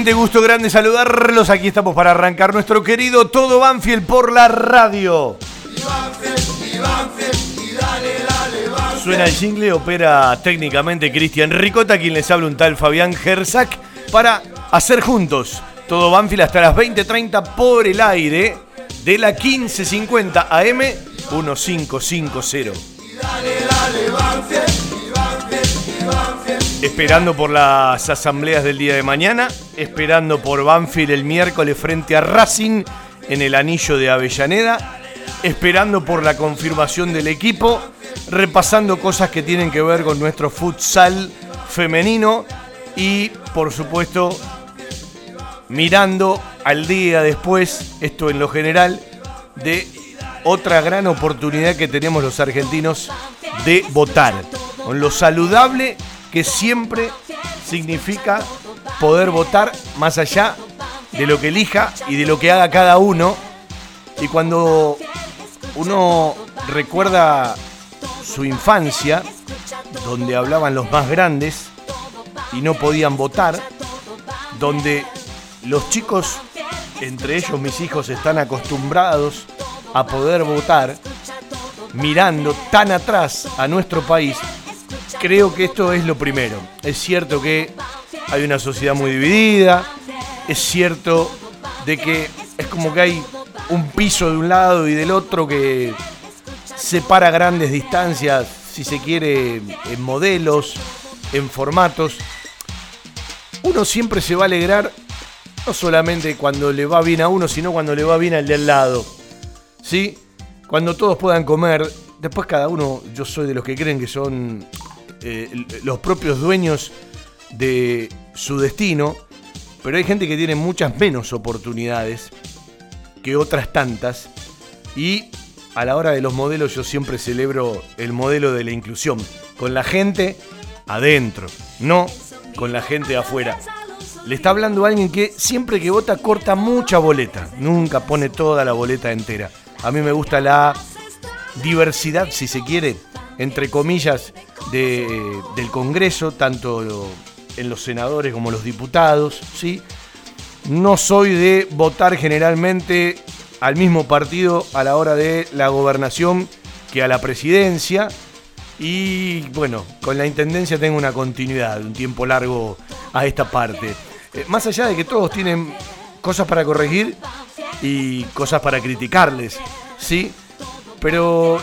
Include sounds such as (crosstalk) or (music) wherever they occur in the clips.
Gente? Gusto grande saludarlos. Aquí estamos para arrancar nuestro querido Todo Banfield por la radio. Suena el jingle, opera técnicamente Cristian Ricota, quien les habla un tal Fabián Gersak, para hacer juntos Todo Banfield hasta las 20.30 por el aire de la 1550 AM 1550. Esperando por las asambleas del día de mañana, esperando por Banfield el miércoles frente a Racing en el anillo de Avellaneda, esperando por la confirmación del equipo, repasando cosas que tienen que ver con nuestro futsal femenino y por supuesto mirando al día después, esto en lo general, de otra gran oportunidad que tenemos los argentinos de votar, con lo saludable que siempre significa poder votar más allá de lo que elija y de lo que haga cada uno. Y cuando uno recuerda su infancia, donde hablaban los más grandes y no podían votar, donde los chicos, entre ellos mis hijos, están acostumbrados a poder votar, mirando tan atrás a nuestro país, creo que esto es lo primero. Es cierto que hay una sociedad muy dividida, es cierto de que es como que hay un piso de un lado y del otro que separa grandes distancias, si se quiere, en modelos, en formatos. Uno siempre se va a alegrar, no solamente cuando le va bien a uno, sino cuando le va bien al del lado. ¿Sí? Cuando todos puedan comer, después cada uno, yo soy de los que creen que son eh, los propios dueños de su destino, pero hay gente que tiene muchas menos oportunidades que otras tantas y a la hora de los modelos yo siempre celebro el modelo de la inclusión, con la gente adentro, no con la gente afuera. Le está hablando alguien que siempre que vota corta mucha boleta, nunca pone toda la boleta entera. A mí me gusta la diversidad, si se quiere, entre comillas, de- del Congreso, tanto en los senadores como los diputados, ¿sí? No soy de votar generalmente al mismo partido a la hora de la gobernación que a la presidencia. Y bueno, con la intendencia tengo una continuidad, un tiempo largo a esta parte. Eh, más allá de que todos tienen cosas para corregir y cosas para criticarles, ¿sí? Pero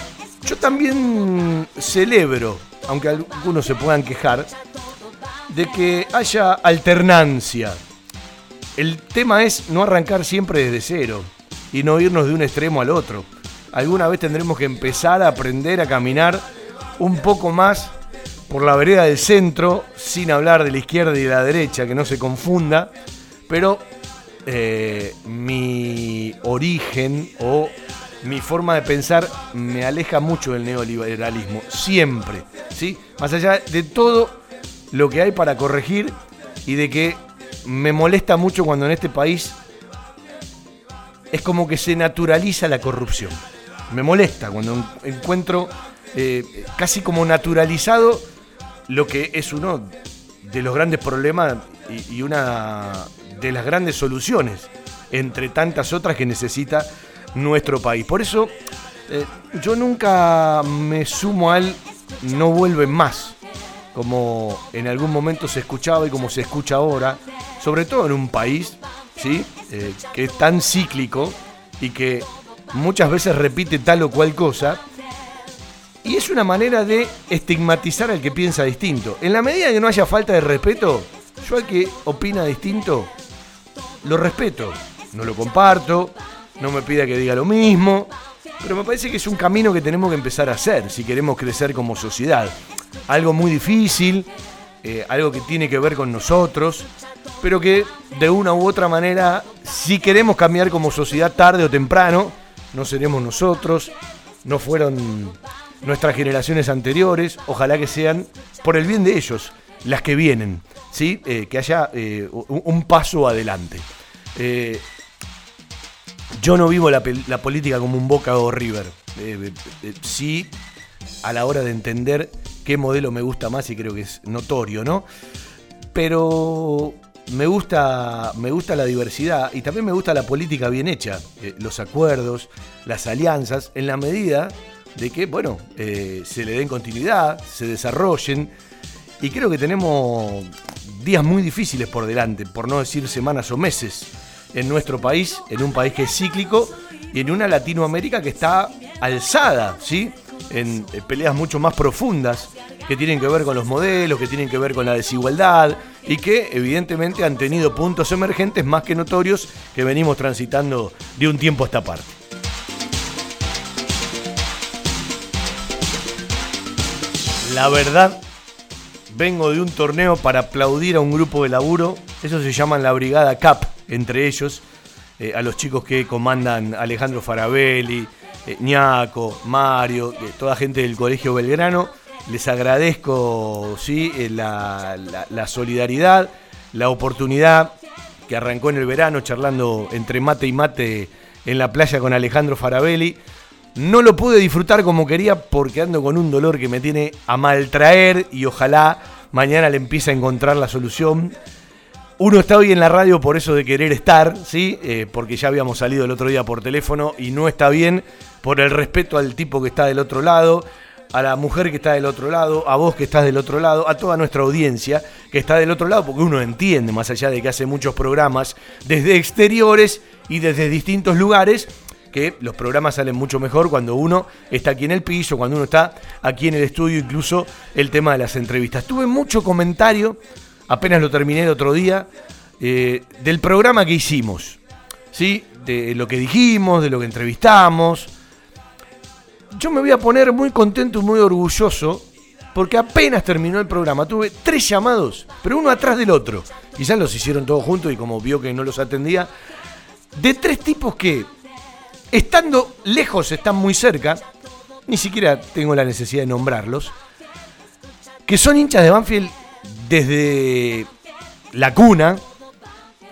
yo también celebro, aunque algunos se puedan quejar, de que haya alternancia. El tema es no arrancar siempre desde cero y no irnos de un extremo al otro. Alguna vez tendremos que empezar a aprender a caminar un poco más por la vereda del centro, sin hablar de la izquierda y de la derecha, que no se confunda, pero eh, mi origen o mi forma de pensar me aleja mucho del neoliberalismo, siempre, ¿sí? Más allá de todo lo que hay para corregir y de que me molesta mucho cuando en este país es como que se naturaliza la corrupción. Me molesta cuando en- encuentro eh, casi como naturalizado lo que es uno de los grandes problemas y, y una de las grandes soluciones entre tantas otras que necesita nuestro país. Por eso eh, yo nunca me sumo al no vuelven más, como en algún momento se escuchaba y como se escucha ahora, sobre todo en un país ¿sí? Eh, que es tan cíclico y que muchas veces repite tal o cual cosa. Y es una manera de estigmatizar al que piensa distinto. En la medida que no haya falta de respeto, yo al que opina distinto, lo respeto. No lo comparto, no me pida que diga lo mismo, pero me parece que es un camino que tenemos que empezar a hacer si queremos crecer como sociedad. Algo muy difícil, eh, algo que tiene que ver con nosotros, pero que de una u otra manera, si queremos cambiar como sociedad tarde o temprano, no seremos nosotros, no fueron nuestras generaciones anteriores, ojalá que sean por el bien de ellos las que vienen, ¿sí? Eh, que haya eh, un, un paso adelante. Eh, yo no vivo la, política como un Boca o River. Eh, eh, sí, a la hora de entender qué modelo me gusta más y creo que es notorio, ¿no? Pero me gusta, me gusta la diversidad y también me gusta la política bien hecha, eh, los acuerdos, las alianzas, en la medida de que, bueno, eh, se le den continuidad, se desarrollen. Y creo que tenemos días muy difíciles por delante, por no decir semanas o meses, en nuestro país, en un país que es cíclico y en una Latinoamérica que está alzada, ¿sí? En eh, peleas mucho más profundas que tienen que ver con los modelos, que tienen que ver con la desigualdad y que evidentemente han tenido puntos emergentes más que notorios que venimos transitando de un tiempo a esta parte. La verdad, vengo de un torneo para aplaudir a un grupo de laburo. Eso se llama la Brigada CAP, entre ellos, eh, a los chicos que comandan Alejandro Farabelli, eh, Ñaco, Mario, eh, toda gente del Colegio Belgrano. Les agradezco ¿sí? eh, la, la- la solidaridad, la oportunidad que arrancó en el verano charlando entre mate y mate en la playa con Alejandro Farabelli. No lo pude disfrutar como quería porque ando con un dolor que me tiene a maltraer y ojalá mañana le empiece a encontrar la solución. Uno está hoy en la radio por eso de querer estar, ¿sí? Eh, porque ya habíamos salido el otro día por teléfono y no está bien por el respeto al tipo que está del otro lado, a la mujer que está del otro lado, a vos que estás del otro lado, a toda nuestra audiencia que está del otro lado, porque uno entiende, más allá de que hace muchos programas desde exteriores y desde distintos lugares, que los programas salen mucho mejor cuando uno está aquí en el piso, cuando uno está aquí en el estudio, incluso el tema de las entrevistas. Tuve mucho comentario, apenas lo terminé el otro día, eh, del programa que hicimos, ¿sí? de lo que dijimos, de lo que entrevistamos. Yo me voy a poner muy contento y muy orgulloso porque apenas terminó el programa. Tuve tres llamados, pero uno atrás del otro. Quizás los hicieron todos juntos y como vio que no los atendía, de tres tipos que estando lejos, están muy cerca, ni siquiera tengo la necesidad de nombrarlos, que son hinchas de Banfield desde la cuna,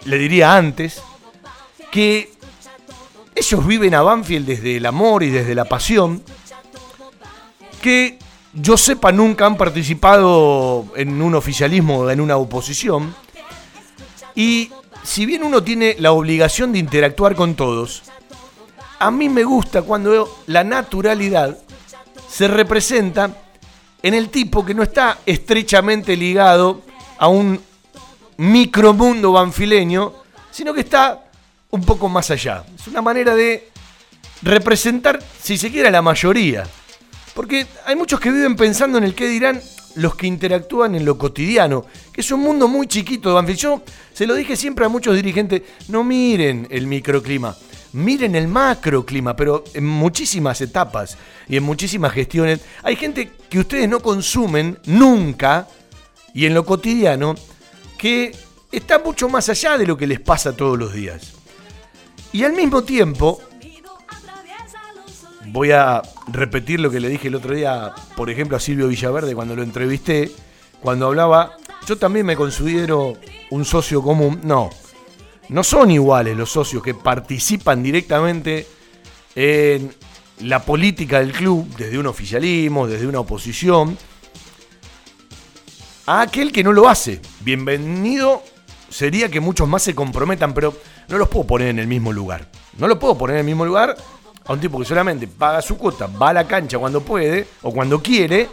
le diría antes, que ellos viven a Banfield desde el amor y desde la pasión, que yo sepa nunca han participado en un oficialismo o en una oposición, y si bien uno tiene la obligación de interactuar con todos, a mí me gusta cuando la naturalidad se representa en el tipo que no está estrechamente ligado a un micromundo banfileño, sino que está un poco más allá. Es una manera de representar, si se quiere, a la mayoría. Porque hay muchos que viven pensando en el qué dirán los que interactúan en lo cotidiano, que es un mundo muy chiquito de Banfield. Yo se lo dije siempre a muchos dirigentes, no miren el microclima, miren el macroclima, pero en muchísimas etapas y en muchísimas gestiones. Hay gente que ustedes no consumen nunca y en lo cotidiano que está mucho más allá de lo que les pasa todos los días. Y al mismo tiempo, voy a repetir lo que le dije el otro día, por ejemplo, a Silvio Villaverde cuando lo entrevisté, cuando hablaba, yo también me considero un socio común, no, no son iguales los socios que participan directamente en la política del club, desde un oficialismo, desde una oposición, a aquel que no lo hace. Bienvenido sería que muchos más se comprometan, pero no los puedo poner en el mismo lugar. No lo puedo poner en el mismo lugar a un tipo que solamente paga su cuota, va a la cancha cuando puede o cuando quiere,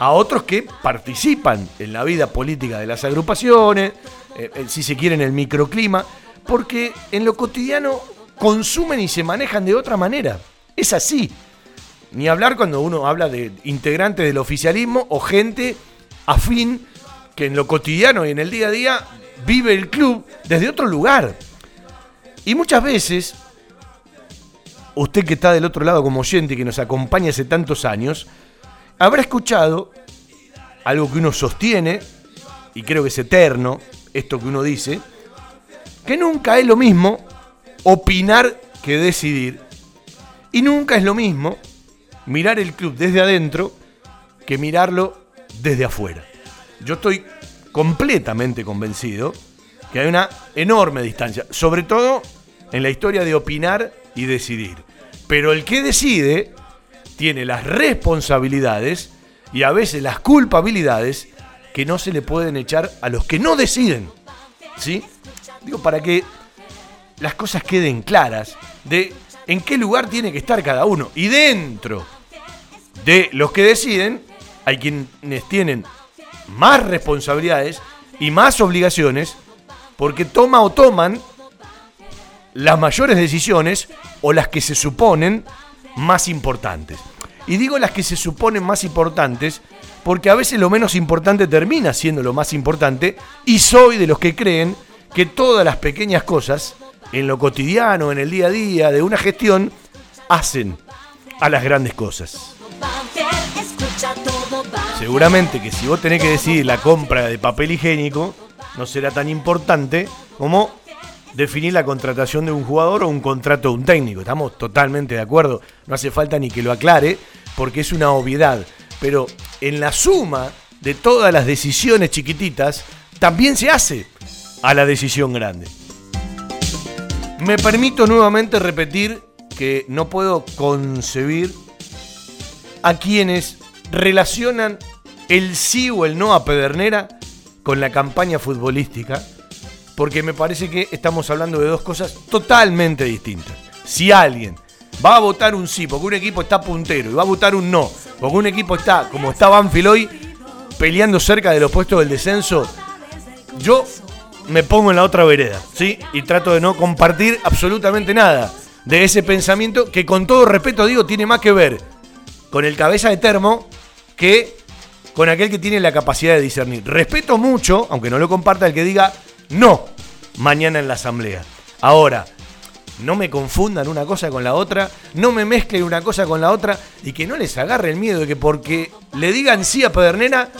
a otros que participan en la vida política de las agrupaciones, eh, eh, si se quiere en el microclima, porque en lo cotidiano consumen y se manejan de otra manera. Es así. Ni hablar cuando uno habla de integrantes del oficialismo o gente afín que en lo cotidiano y en el día a día vive el club desde otro lugar. Y muchas veces, usted que está del otro lado como oyente y que nos acompaña hace tantos años, habrá escuchado algo que uno sostiene, y creo que es eterno, esto que uno dice, que nunca es lo mismo opinar que decidir. Y nunca es lo mismo mirar el club desde adentro que mirarlo desde afuera. Yo estoy completamente convencido que hay una enorme distancia, sobre todo en la historia de opinar y decidir. Pero el que decide tiene las responsabilidades y a veces las culpabilidades que no se le pueden echar a los que no deciden. ¿Sí? Digo, para que las cosas queden claras de en qué lugar tiene que estar cada uno. Y dentro de los que deciden, hay quienes tienen más responsabilidades y más obligaciones porque toma o toman las mayores decisiones o las que se suponen más importantes. Y digo las que se suponen más importantes porque a veces lo menos importante termina siendo lo más importante y soy de los que creen que todas las pequeñas cosas en lo cotidiano, en el día a día de una gestión, hacen a las grandes cosas. Seguramente que si vos tenés que decidir la compra de papel higiénico, no será tan importante como definir la contratación de un jugador o un contrato de un técnico. Estamos totalmente de acuerdo, no hace falta ni que lo aclare, porque es una obviedad. Pero en la suma de todas las decisiones chiquititas, también se hace a la decisión grande. Me permito nuevamente repetir que no puedo concebir a quienes relacionan el sí o el no a Pedernera con la campaña futbolística, porque me parece que estamos hablando de dos cosas totalmente distintas. Si alguien va a votar un sí porque un equipo está puntero y va a votar un no porque un equipo está, como está Banfield hoy, peleando cerca de los puestos del descenso, yo me pongo en la otra vereda, ¿sí? Y trato de no compartir absolutamente nada de ese pensamiento que con todo respeto digo tiene más que ver con el cabeza de termo que con aquel que tiene la capacidad de discernir. Respeto mucho, aunque no lo comparta, el que diga no mañana en la asamblea. Ahora, no me confundan una cosa con la otra, no me mezclen una cosa con la otra y que no les agarre el miedo de que porque le digan sí a Pedernera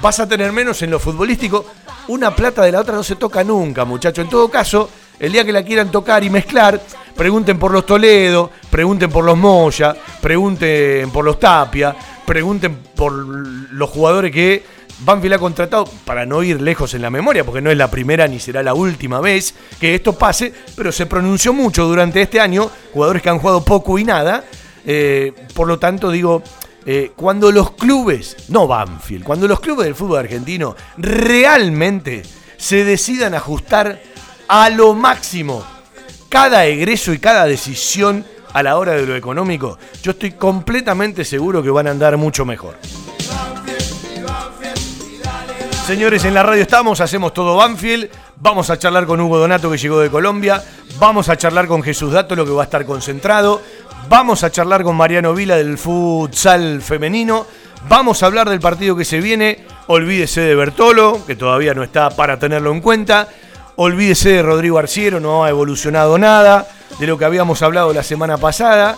vas a tener menos en lo futbolístico. Una plata de la otra no se toca nunca, muchacho. En todo caso, el día que la quieran tocar y mezclar, pregunten por los Toledo, pregunten por los Moya, pregunten por los Tapia, pregunten por los jugadores que Banfield ha contratado, para no ir lejos en la memoria, porque no es la primera ni será la última vez que esto pase, pero se pronunció mucho durante este año, jugadores que han jugado poco y nada. Eh, por lo tanto, digo, eh, cuando los clubes, no Banfield, cuando los clubes del fútbol argentino realmente se decidan ajustar a lo máximo cada egreso y cada decisión a la hora de lo económico, yo estoy completamente seguro que van a andar mucho mejor. Señores, en la radio estamos, hacemos todo Banfield. Vamos a charlar con Hugo Donato que llegó de Colombia. Vamos a charlar con Jesús Dato, lo que va a estar concentrado. Vamos a charlar con Mariano Vila del futsal femenino. Vamos a hablar del partido que se viene. Olvídese de Bertolo, que todavía no está para tenerlo en cuenta. Olvídese de Rodrigo Arciero, no ha evolucionado nada de lo que habíamos hablado la semana pasada.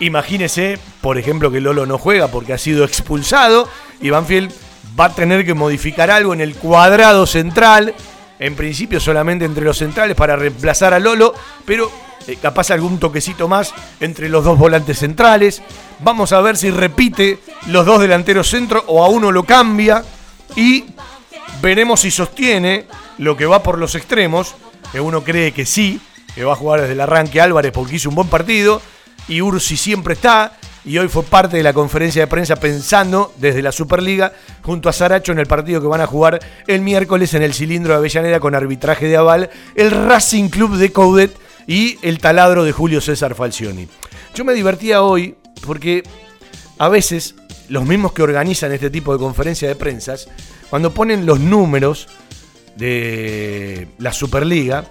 Imagínese, por ejemplo, que Lolo no juega porque ha sido expulsado y Banfield va a tener que modificar algo en el cuadrado central. En principio solamente entre los centrales para reemplazar a Lolo, pero eh, capaz algún toquecito más entre los dos volantes centrales. Vamos a ver si repite los dos delanteros centro o a uno lo cambia. Y veremos si sostiene lo que va por los extremos que uno cree que sí, que va a jugar desde el arranque Álvarez porque hizo un buen partido, y Ursi siempre está, y hoy fue parte de la conferencia de prensa pensando desde la Superliga junto a Saracho en el partido que van a jugar el miércoles en el cilindro de Avellaneda con arbitraje de aval, el Racing Club de Coudet y el taladro de Julio César Falcioni. Yo me divertía hoy porque a veces los mismos que organizan este tipo de conferencias de prensas, cuando ponen los números de la Superliga,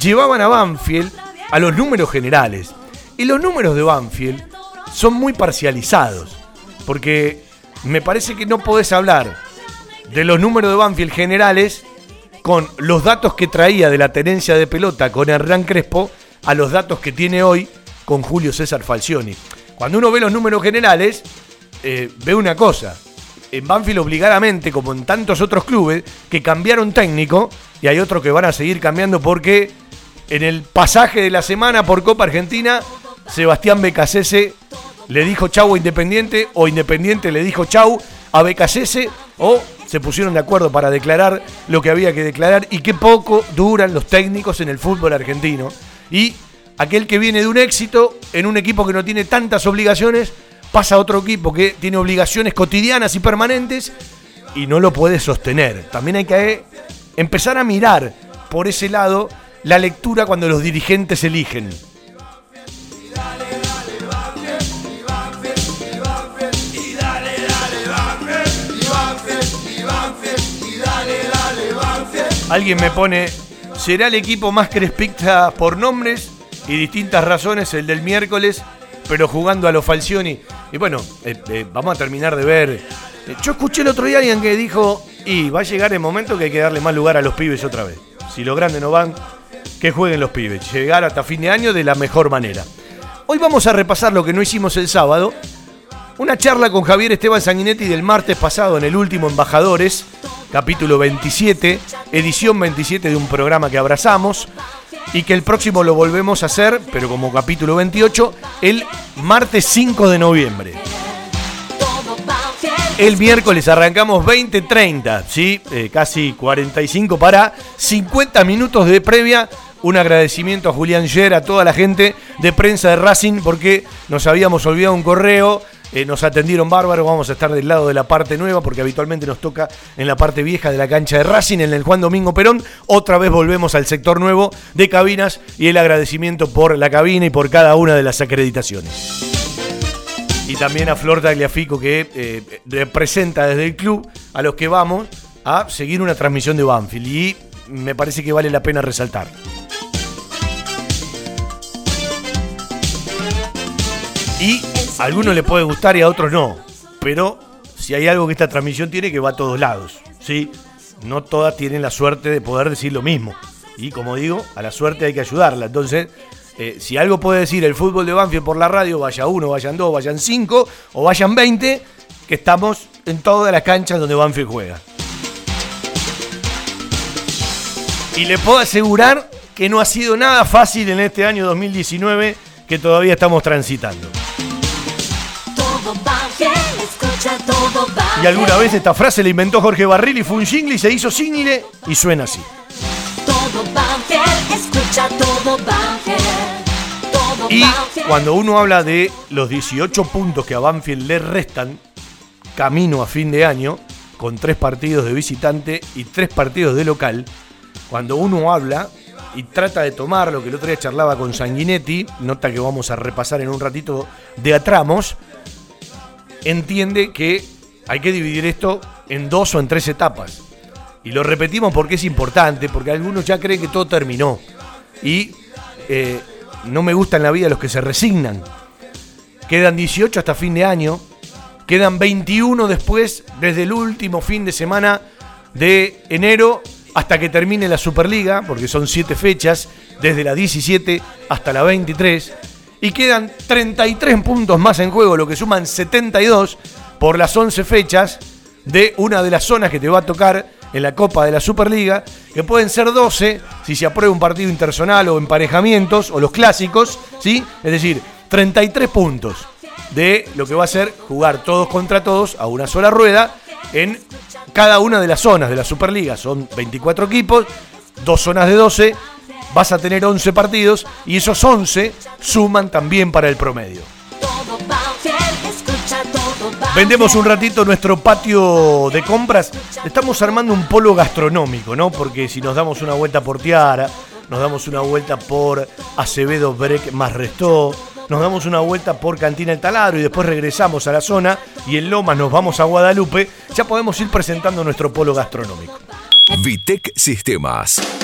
llevaban a Banfield a los números generales. Y los números de Banfield son muy parcializados, porque me parece que no podés hablar de los números de Banfield generales con los datos que traía de la tenencia de pelota con Hernán Crespo a los datos que tiene hoy con Julio César Falcioni. Cuando uno ve los números generales, eh, ve una cosa. En Banfield obligadamente, como en tantos otros clubes, que cambiaron técnico y hay otros que van a seguir cambiando porque en el pasaje de la semana por Copa Argentina, Sebastián Becasese le dijo chau a Independiente o Independiente le dijo chau a Becasese o se pusieron de acuerdo para declarar lo que había que declarar y qué poco duran los técnicos en el fútbol argentino. Y aquel que viene de un éxito en un equipo que no tiene tantas obligaciones pasa a otro equipo que tiene obligaciones cotidianas y permanentes y no lo puede sostener. También hay que eh, empezar a mirar por ese lado la lectura cuando los dirigentes eligen. Alguien me pone, ¿será el equipo más crespicta por nombres y distintas razones el del miércoles, pero jugando a los Falcioni? Y bueno, eh, eh, vamos a terminar de ver. Eh, yo escuché el otro día alguien que dijo, y va a llegar el momento que hay que darle más lugar a los pibes otra vez. Si los grandes no van, que jueguen los pibes. Llegar hasta fin de año de la mejor manera. Hoy vamos a repasar lo que no hicimos el sábado. Una charla con Javier Esteban Sanguinetti del martes pasado en el último Embajadores, capítulo 27, edición 27 de un programa que abrazamos y que el próximo lo volvemos a hacer, pero como capítulo 28, el martes 5 de noviembre. El miércoles arrancamos 20.30, ¿sí? Eh, casi 45 para 50 minutos de previa. Un agradecimiento a Julián Yer, a toda la gente de prensa de Racing, porque nos habíamos olvidado un correo eh, nos atendieron bárbaros, vamos a estar del lado de la parte nueva porque habitualmente nos toca en la parte vieja de la cancha de Racing, en el Juan Domingo Perón. Otra vez volvemos al sector nuevo de cabinas y el agradecimiento por la cabina y por cada una de las acreditaciones. Y también a Flor Tagliafico que eh, representa desde el club a los que vamos a seguir una transmisión de Banfield y me parece que vale la pena resaltar. Y a algunos le puede gustar y a otros no. Pero si hay algo que esta transmisión tiene, que va a todos lados. ¿sí? No todas tienen la suerte de poder decir lo mismo. Y como digo, a la suerte hay que ayudarla. Entonces, eh, si algo puede decir el fútbol de Banfield por la radio, vaya uno, vayan dos, vayan cinco o vayan veinte, que estamos en todas las canchas donde Banfield juega. Y le puedo asegurar que no ha sido nada fácil en este año 2019 que todavía estamos transitando. Y alguna vez esta frase la inventó Jorge Barril y fue un jingle y se hizo single y suena así. y cuando uno habla de los 18 puntos que a Banfield le restan camino a fin de año, con tres partidos de visitante y tres partidos de local, cuando uno habla y trata de tomar lo que el otro día charlaba con Sanguinetti, nota que vamos a repasar en un ratito de atramos, entiende que hay que dividir esto en dos o en tres etapas. Y lo repetimos porque es importante, porque algunos ya creen que todo terminó. Y eh, no me gusta en la vida los que se resignan. Quedan 18 hasta fin de año. Quedan 21 después, desde el último fin de semana de enero hasta que termine la Superliga, porque son 7 fechas, desde la 17 hasta la 23 y quedan 33 puntos más en juego, lo que suman 72 por las 11 fechas de una de las zonas que te va a tocar en la Copa de la Superliga, que pueden ser 12 si se aprueba un partido interzonal o emparejamientos o los clásicos, ¿sí? Es decir, 33 puntos de lo que va a ser jugar todos contra todos a una sola rueda en cada una de las zonas de la Superliga. Son 24 equipos, dos zonas de 12, vas a tener 11 partidos y esos 11 suman también para el promedio. Vendemos un ratito nuestro patio de compras. Estamos armando un polo gastronómico, ¿no? Porque si nos damos una vuelta por Tiara, nos damos una vuelta por Acevedo Breck más Restó, nos damos una vuelta por Cantina El Taladro y después regresamos a la zona y en Lomas nos vamos a Guadalupe, ya podemos ir presentando nuestro polo gastronómico. Vitec Sistemas.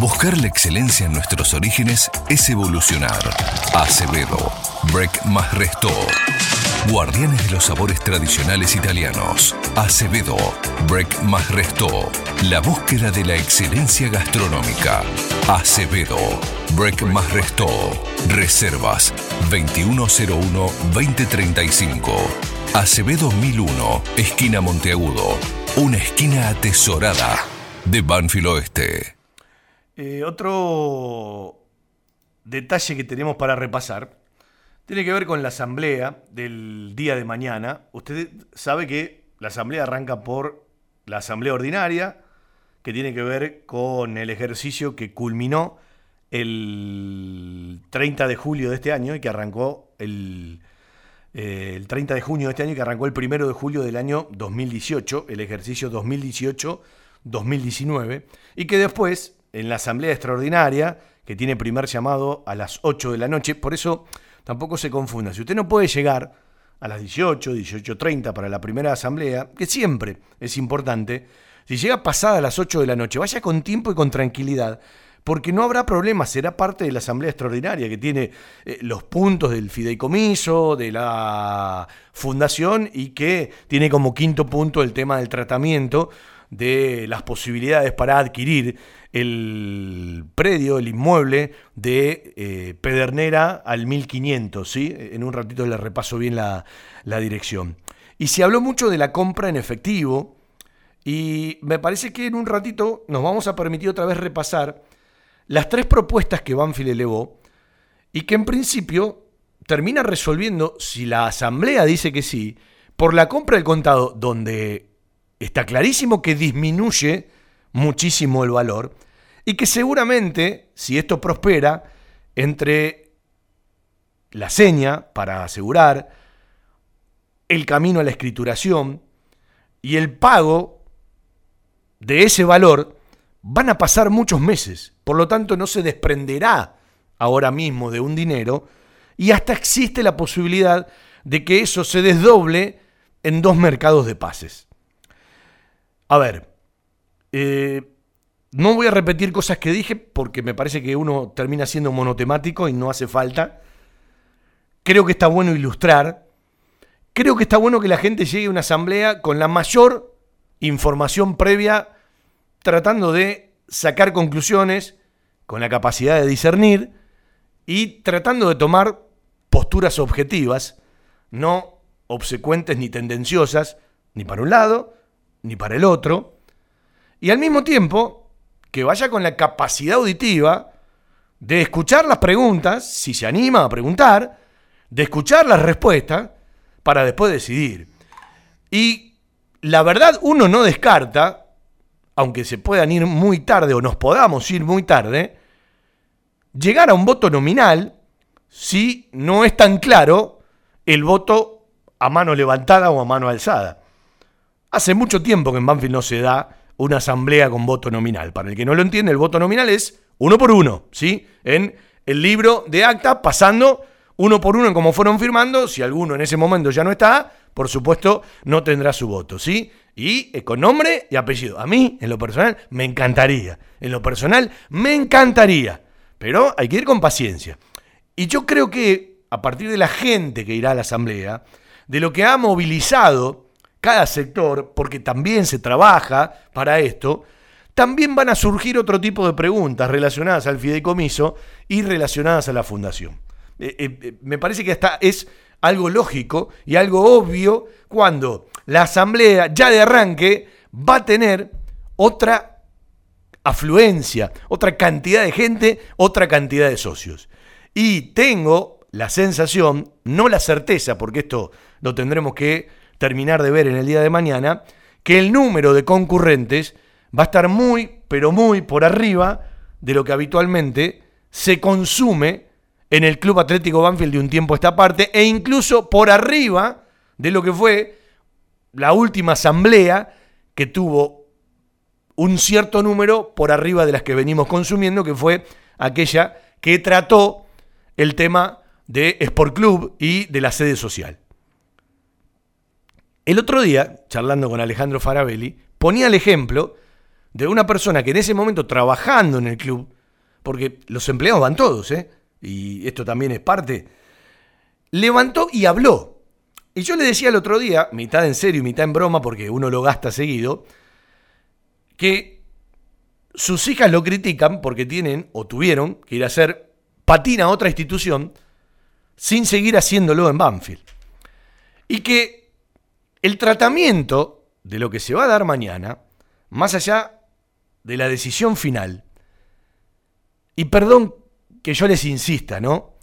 Buscar la excelencia en nuestros orígenes es evolucionar. Acevedo, Break más. Guardianes de los sabores tradicionales italianos. Acevedo, Break más Resto. La búsqueda de la excelencia gastronómica. Acevedo, Break más Resto. Reservas 2101-2035. Acevedo 1001, esquina Monteagudo. Una esquina atesorada de Banfield Oeste. Eh, otro detalle que tenemos para repasar tiene que ver con la asamblea del día de mañana. Usted sabe que la asamblea arranca por la asamblea ordinaria, que tiene que ver con el ejercicio que culminó el 30 de julio de este año y que arrancó el, eh, el 30 de junio de este año y que arrancó el 1 de julio del año 2018, el ejercicio 2018-2019, y que después en la asamblea extraordinaria, que tiene primer llamado a las 8 de la noche. Por eso tampoco se confunda. Si usted no puede llegar a las 18, 18.30 para la primera asamblea, que siempre es importante, si llega pasada las 8 de la noche, vaya con tiempo y con tranquilidad, porque no habrá problema, será parte de la asamblea extraordinaria que tiene eh, los puntos del fideicomiso, de la fundación y que tiene como quinto punto el tema del tratamiento de las posibilidades para adquirir el predio, el inmueble de eh, Pedernera al 1500, ¿sí? En un ratito le repaso bien la, la dirección. Y se habló mucho de la compra en efectivo y me parece que en un ratito nos vamos a permitir otra vez repasar las tres propuestas que Banfield elevó y que en principio termina resolviendo, si la asamblea dice que sí, por la compra del contado, donde está clarísimo que disminuye muchísimo el valor y que seguramente, si esto prospera, entre la seña para asegurar, el camino a la escrituración y el pago de ese valor, van a pasar muchos meses. Por lo tanto, no se desprenderá ahora mismo de un dinero y hasta existe la posibilidad de que eso se desdoble en dos mercados de pases. A ver, eh, no voy a repetir cosas que dije porque me parece que uno termina siendo monotemático y no hace falta. Creo que está bueno ilustrar. Creo que está bueno que la gente llegue a una asamblea con la mayor información previa, tratando de sacar conclusiones, con la capacidad de discernir y tratando de tomar posturas objetivas, no obsecuentes ni tendenciosas, ni para un lado, ni para el otro. Y al mismo tiempo, que vaya con la capacidad auditiva de escuchar las preguntas, si se anima a preguntar, de escuchar las respuestas, para después decidir. Y la verdad uno no descarta, aunque se puedan ir muy tarde o nos podamos ir muy tarde, llegar a un voto nominal si no es tan claro el voto a mano levantada o a mano alzada. Hace mucho tiempo que en Banfield no se da una asamblea con voto nominal. Para el que no lo entiende, el voto nominal es uno por uno, ¿sí? En el libro de acta, pasando uno por uno en cómo fueron firmando. Si alguno en ese momento ya no está, por supuesto, no tendrá su voto, ¿sí? Y eh, con nombre y apellido. A mí, en lo personal, me encantaría. En lo personal, me encantaría. Pero hay que ir con paciencia. Y yo creo que, a partir de la gente que irá a la asamblea, de lo que ha movilizado cada sector, porque también se trabaja para esto, también van a surgir otro tipo de preguntas relacionadas al fideicomiso y relacionadas a la fundación. Eh, eh, eh, me parece que hasta es algo lógico y algo obvio cuando la asamblea ya de arranque va a tener otra afluencia, otra cantidad de gente, otra cantidad de socios. Y tengo la sensación, no la certeza, porque esto lo tendremos que terminar de ver en el día de mañana, que el número de concurrentes va a estar muy, pero muy por arriba de lo que habitualmente se consume en el Club Atlético Banfield de un tiempo a esta parte e incluso por arriba de lo que fue la última asamblea que tuvo un cierto número por arriba de las que venimos consumiendo, que fue aquella que trató el tema de Sport Club y de la sede social. El otro día, charlando con Alejandro Farabelli, ponía el ejemplo de una persona que en ese momento trabajando en el club, porque los empleados van todos, ¿eh? y esto también es parte, levantó y habló. Y yo le decía el otro día, mitad en serio y mitad en broma, porque uno lo gasta seguido, que sus hijas lo critican porque tienen o tuvieron que ir a hacer patina a otra institución sin seguir haciéndolo en Banfield. Y que el tratamiento de lo que se va a dar mañana, más allá de la decisión final, y perdón que yo les insista, ¿no?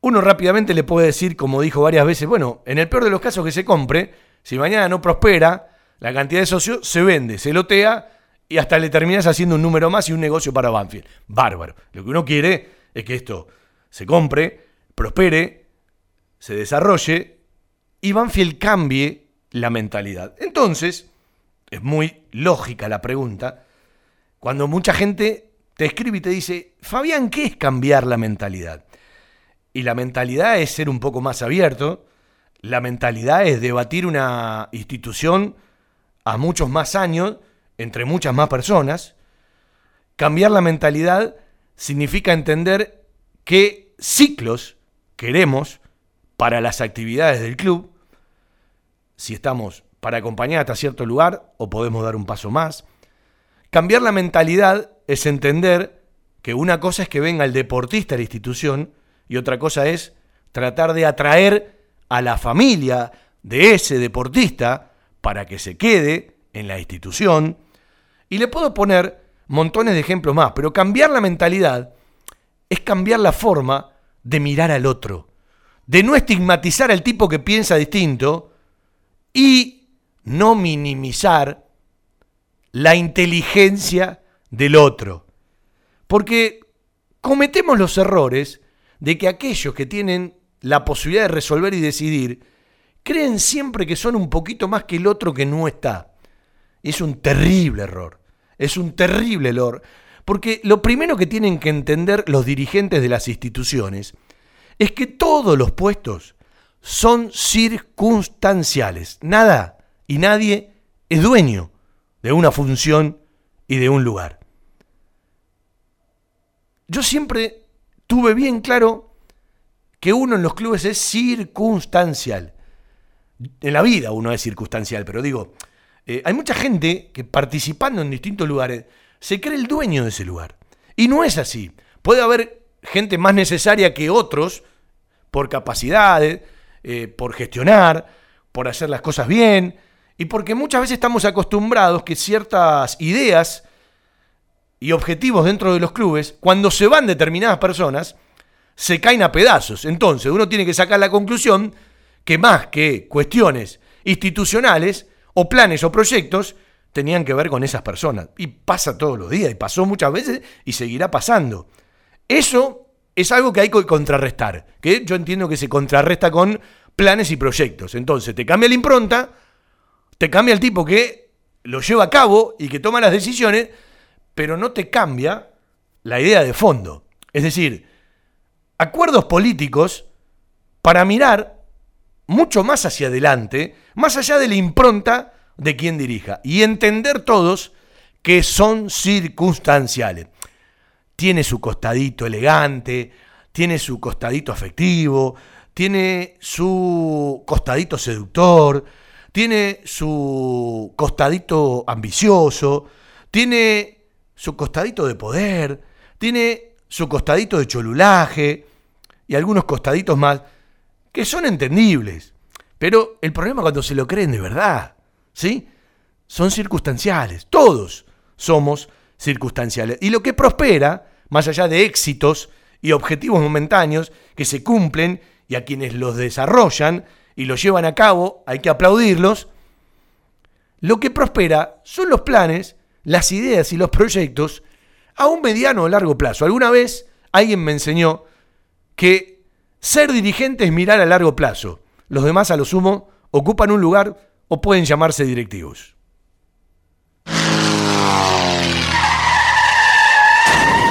Uno rápidamente le puede decir, como dijo varias veces, bueno, en el peor de los casos que se compre, si mañana no prospera, la cantidad de socios se vende, se lotea y hasta le terminas haciendo un número más y un negocio para Banfield. Bárbaro. Lo que uno quiere es que esto se compre, prospere, se desarrolle y Banfield cambie la mentalidad. Entonces, es muy lógica la pregunta, cuando mucha gente te escribe y te dice, Fabián, ¿qué es cambiar la mentalidad? Y la mentalidad es ser un poco más abierto, la mentalidad es debatir una institución a muchos más años, entre muchas más personas. Cambiar la mentalidad significa entender qué ciclos queremos para las actividades del club, si estamos para acompañar hasta cierto lugar o podemos dar un paso más. Cambiar la mentalidad es entender que una cosa es que venga el deportista a la institución y otra cosa es tratar de atraer a la familia de ese deportista para que se quede en la institución. Y le puedo poner montones de ejemplos más, pero cambiar la mentalidad es cambiar la forma de mirar al otro, de no estigmatizar al tipo que piensa distinto y no minimizar la inteligencia del otro. Porque cometemos los errores de que aquellos que tienen la posibilidad de resolver y decidir, creen siempre que son un poquito más que el otro que no está. Es un terrible error. Es un terrible error. Porque lo primero que tienen que entender los dirigentes de las instituciones es que todos los puestos son circunstanciales. Nada y nadie es dueño de una función y de un lugar yo siempre tuve bien claro que uno en los clubes es circunstancial. En la vida uno es circunstancial, pero digo, eh, hay mucha gente que participando en distintos lugares se cree el dueño de ese lugar. Y no es así. Puede haber gente más necesaria que otros por capacidades, eh, por gestionar, por hacer las cosas bien, y porque muchas veces estamos acostumbrados que ciertas ideas y objetivos dentro de los clubes, cuando se van determinadas personas, se caen a pedazos. Entonces uno tiene que sacar la conclusión que más que cuestiones institucionales o planes o proyectos, tenían que ver con esas personas. Y pasa todos los días, y pasó muchas veces y seguirá pasando. Eso es algo que hay que contrarrestar, que yo entiendo que se contrarresta con planes y proyectos. Entonces te cambia la impronta, te cambia el tipo que lo lleva a cabo y que toma las decisiones, pero no te cambia la idea de fondo. Es decir, acuerdos políticos para mirar mucho más hacia adelante, más allá de la impronta de quien dirija, y entender todos que son circunstanciales. Tiene su costadito elegante, tiene su costadito afectivo, tiene su costadito seductor, tiene su costadito ambicioso, tiene su costadito de poder, tiene su costadito de cholulaje y algunos costaditos más que son entendibles. Pero el problema cuando se lo creen de verdad, ¿sí? Son circunstanciales. Todos somos circunstanciales. Y lo que prospera, más allá de éxitos y objetivos momentáneos que se cumplen y a quienes los desarrollan y los llevan a cabo, hay que aplaudirlos, lo que prospera son los planes, las ideas y los proyectos a un mediano o largo plazo. Alguna vez alguien me enseñó que ser dirigente es mirar a largo plazo. Los demás, a lo sumo, ocupan un lugar o pueden llamarse directivos.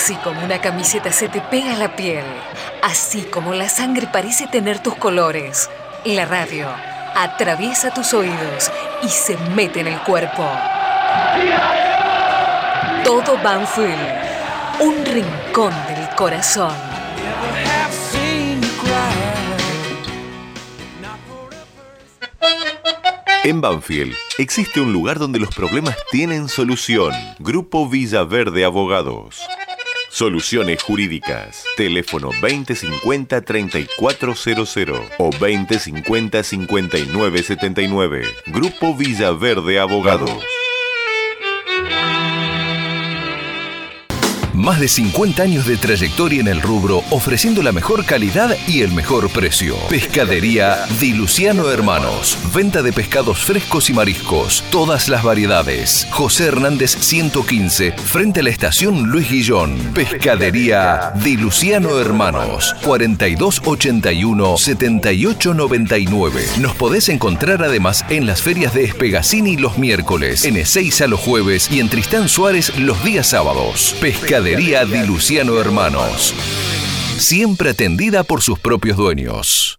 Así como una camiseta se te pega la piel, así como la sangre parece tener tus colores, la radio atraviesa tus oídos y se mete en el cuerpo. Todo Banfield, un rincón del corazón. En Banfield existe un lugar donde los problemas tienen solución. Grupo Villaverde Abogados. Soluciones jurídicas. Teléfono 2050-3400 o 2050-5979. Grupo Villaverde Abogados. Más de 50 años de trayectoria en el rubro, ofreciendo la mejor calidad y el mejor precio. Pescadería Di Luciano Hermanos. Venta de pescados frescos y mariscos. Todas las variedades. José Hernández 115, frente a la estación Luis Guillón. Pescadería Di Luciano Hermanos. 4281-7899. Nos podés encontrar además en las ferias de Espegacini los miércoles, en Ezeiza los jueves y en Tristán Suárez los días sábados. Pescadería Di Luciano Hermanos. Siempre atendida por sus propios dueños.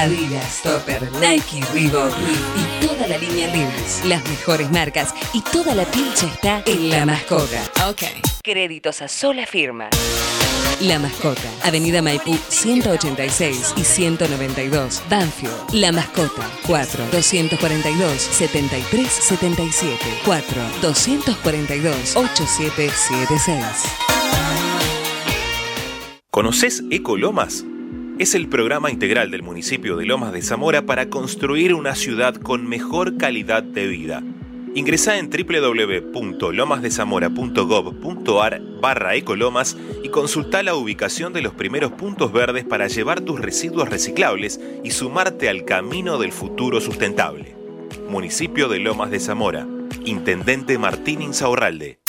Adidas, Topper, Nike, Reebok y toda la línea Levi's. Las mejores marcas y toda la pilcha está en La Mascota. Ok. Créditos a sola firma. La Mascota, Avenida Maipú 186 y 192, Banfield. La Mascota, 4 242 7377 4 242 8776. ¿Conoces Ecolomas? Es el programa integral del municipio de Lomas de Zamora para construir una ciudad con mejor calidad de vida. Ingresá en www.lomasdezamora.gov.ar barra ecolomas y consulta la ubicación de los primeros puntos verdes para llevar tus residuos reciclables y sumarte al camino del futuro sustentable. Municipio de Lomas de Zamora. Intendente Martín Insaurralde.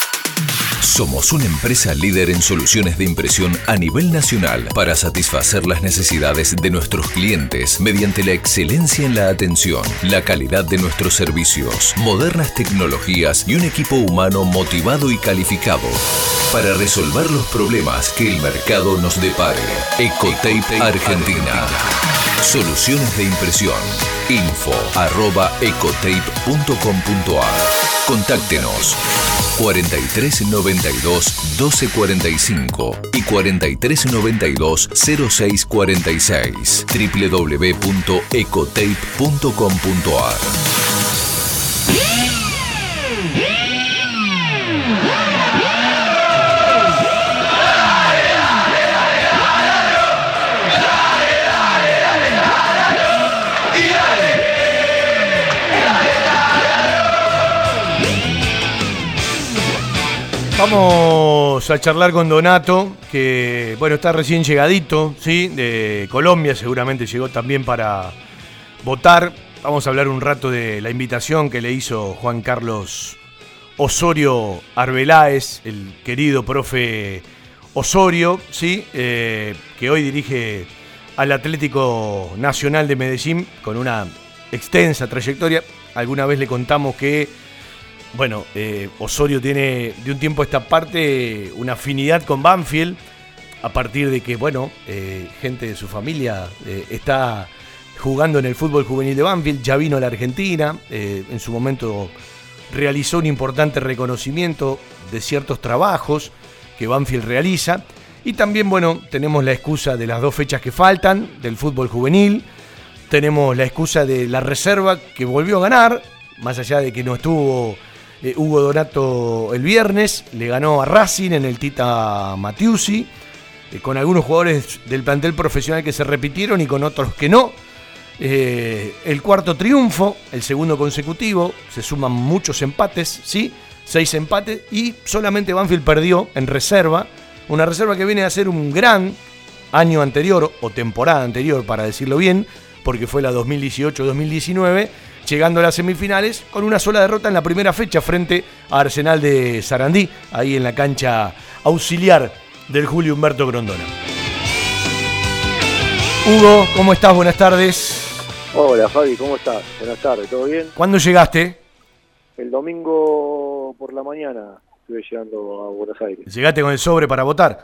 Somos una empresa líder en soluciones de impresión a nivel nacional para satisfacer las necesidades de nuestros clientes mediante la excelencia en la atención, la calidad de nuestros servicios, modernas tecnologías y un equipo humano motivado y calificado para resolver los problemas que el mercado nos depare. Ecotape Argentina. Soluciones de impresión. Info Contáctenos 4392 1245 y 4392 0646 www.ecotape.com.ar Vamos a charlar con Donato, que bueno, está recién llegadito, ¿sí? De Colombia, seguramente llegó también para votar. Vamos a hablar un rato de la invitación que le hizo Juan Carlos Osorio Arbeláez, el querido profe Osorio, ¿sí? Eh, que hoy dirige al Atlético Nacional de Medellín con una extensa trayectoria. Alguna vez le contamos que, bueno, eh, Osorio tiene de un tiempo a esta parte una afinidad con Banfield, a partir de que, bueno, eh, gente de su familia eh, está jugando en el fútbol juvenil de Banfield, ya vino a la Argentina, en su momento realizó un importante reconocimiento de ciertos trabajos que Banfield realiza. Y también, bueno, tenemos la excusa de las dos fechas que faltan, del fútbol juvenil. Tenemos la excusa de la reserva que volvió a ganar, más allá de que no estuvo eh, Hugo Donato el viernes, le ganó a Racing en el Tita Matiusi, eh, con algunos jugadores del plantel profesional que se repitieron y con otros que no. Eh, el cuarto triunfo, el segundo consecutivo, se suman muchos empates, ¿sí? Seis empates y solamente Banfield perdió en reserva una reserva que viene a ser un gran año anterior o temporada anterior, para decirlo bien, porque fue la 2018-2019, llegando a las semifinales con una sola derrota en la primera fecha frente a Arsenal de Sarandí, ahí en la cancha auxiliar del Julio Humberto Grondona. Hugo, ¿cómo estás? Buenas tardes. Hola Fabi, ¿cómo estás? Buenas tardes, ¿todo bien? ¿Cuándo llegaste? El domingo por la mañana estuve llegando a Buenos Aires. ¿Llegaste con el sobre para votar?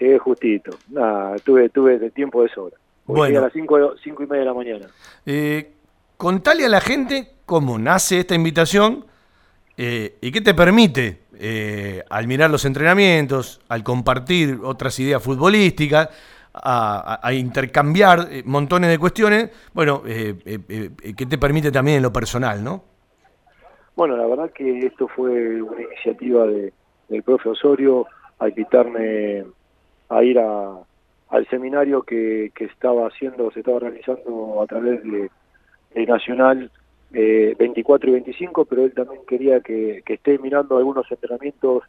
Llegué justito. Nada, tuve, tuve tiempo de sobra. Bueno. a las cinco, cinco, y media de la mañana. Eh, contale a la gente cómo nace esta invitación eh, y qué te permite eh, al mirar los entrenamientos, al compartir otras ideas futbolísticas, a, intercambiar eh, montones de cuestiones, bueno, ¿qué te permite también en lo personal, no? Bueno, la verdad que esto fue una iniciativa de, del profe Osorio a invitarme a ir a, al seminario que, que estaba haciendo, se estaba realizando a través de, Nacional 24 eh, y 25, pero él también quería que, esté mirando algunos entrenamientos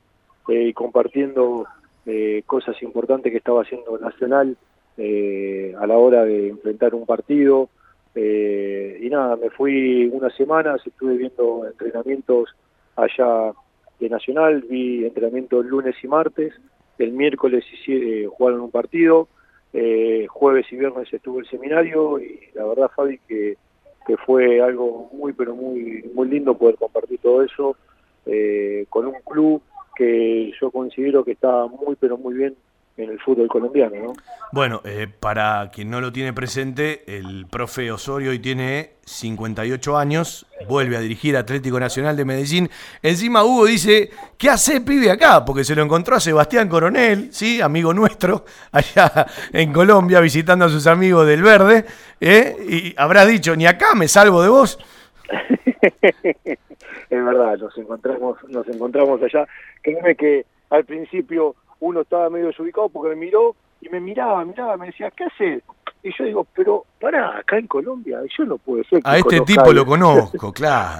eh, y compartiendo eh, cosas importantes que estaba haciendo Nacional a la hora de enfrentar un partido, eh, y nada, me fui unas semanas, estuve viendo entrenamientos allá de Nacional, vi entrenamientos lunes y martes, el miércoles eh, jugaron un partido, eh, jueves y viernes estuvo el seminario y la verdad Fabi que, que fue algo muy pero muy muy lindo poder compartir todo eso con un club que yo considero que está muy pero muy bien en el fútbol colombiano. ¿no? Bueno, eh, para quien no lo tiene presente, el profe Osorio hoy tiene 58 años, vuelve a dirigir Atlético Nacional de Medellín. Encima Hugo dice, ¿qué hace pibe acá? Porque se lo encontró a Sebastián Coronel, ¿sí? amigo nuestro, (laughs) allá en Colombia, visitando a sus amigos del Verde, ¿eh? y habrá dicho, ni acá me salvo de vos. (laughs) es verdad, nos encontramos, nos encontramos allá. Créeme que al principio uno estaba medio desubicado porque me miró y me miraba, miraba, me decía, ¿qué haces? Y yo digo, pero pará, acá en Colombia, yo no puedo ser. A este tipo lo conozco, (laughs) claro.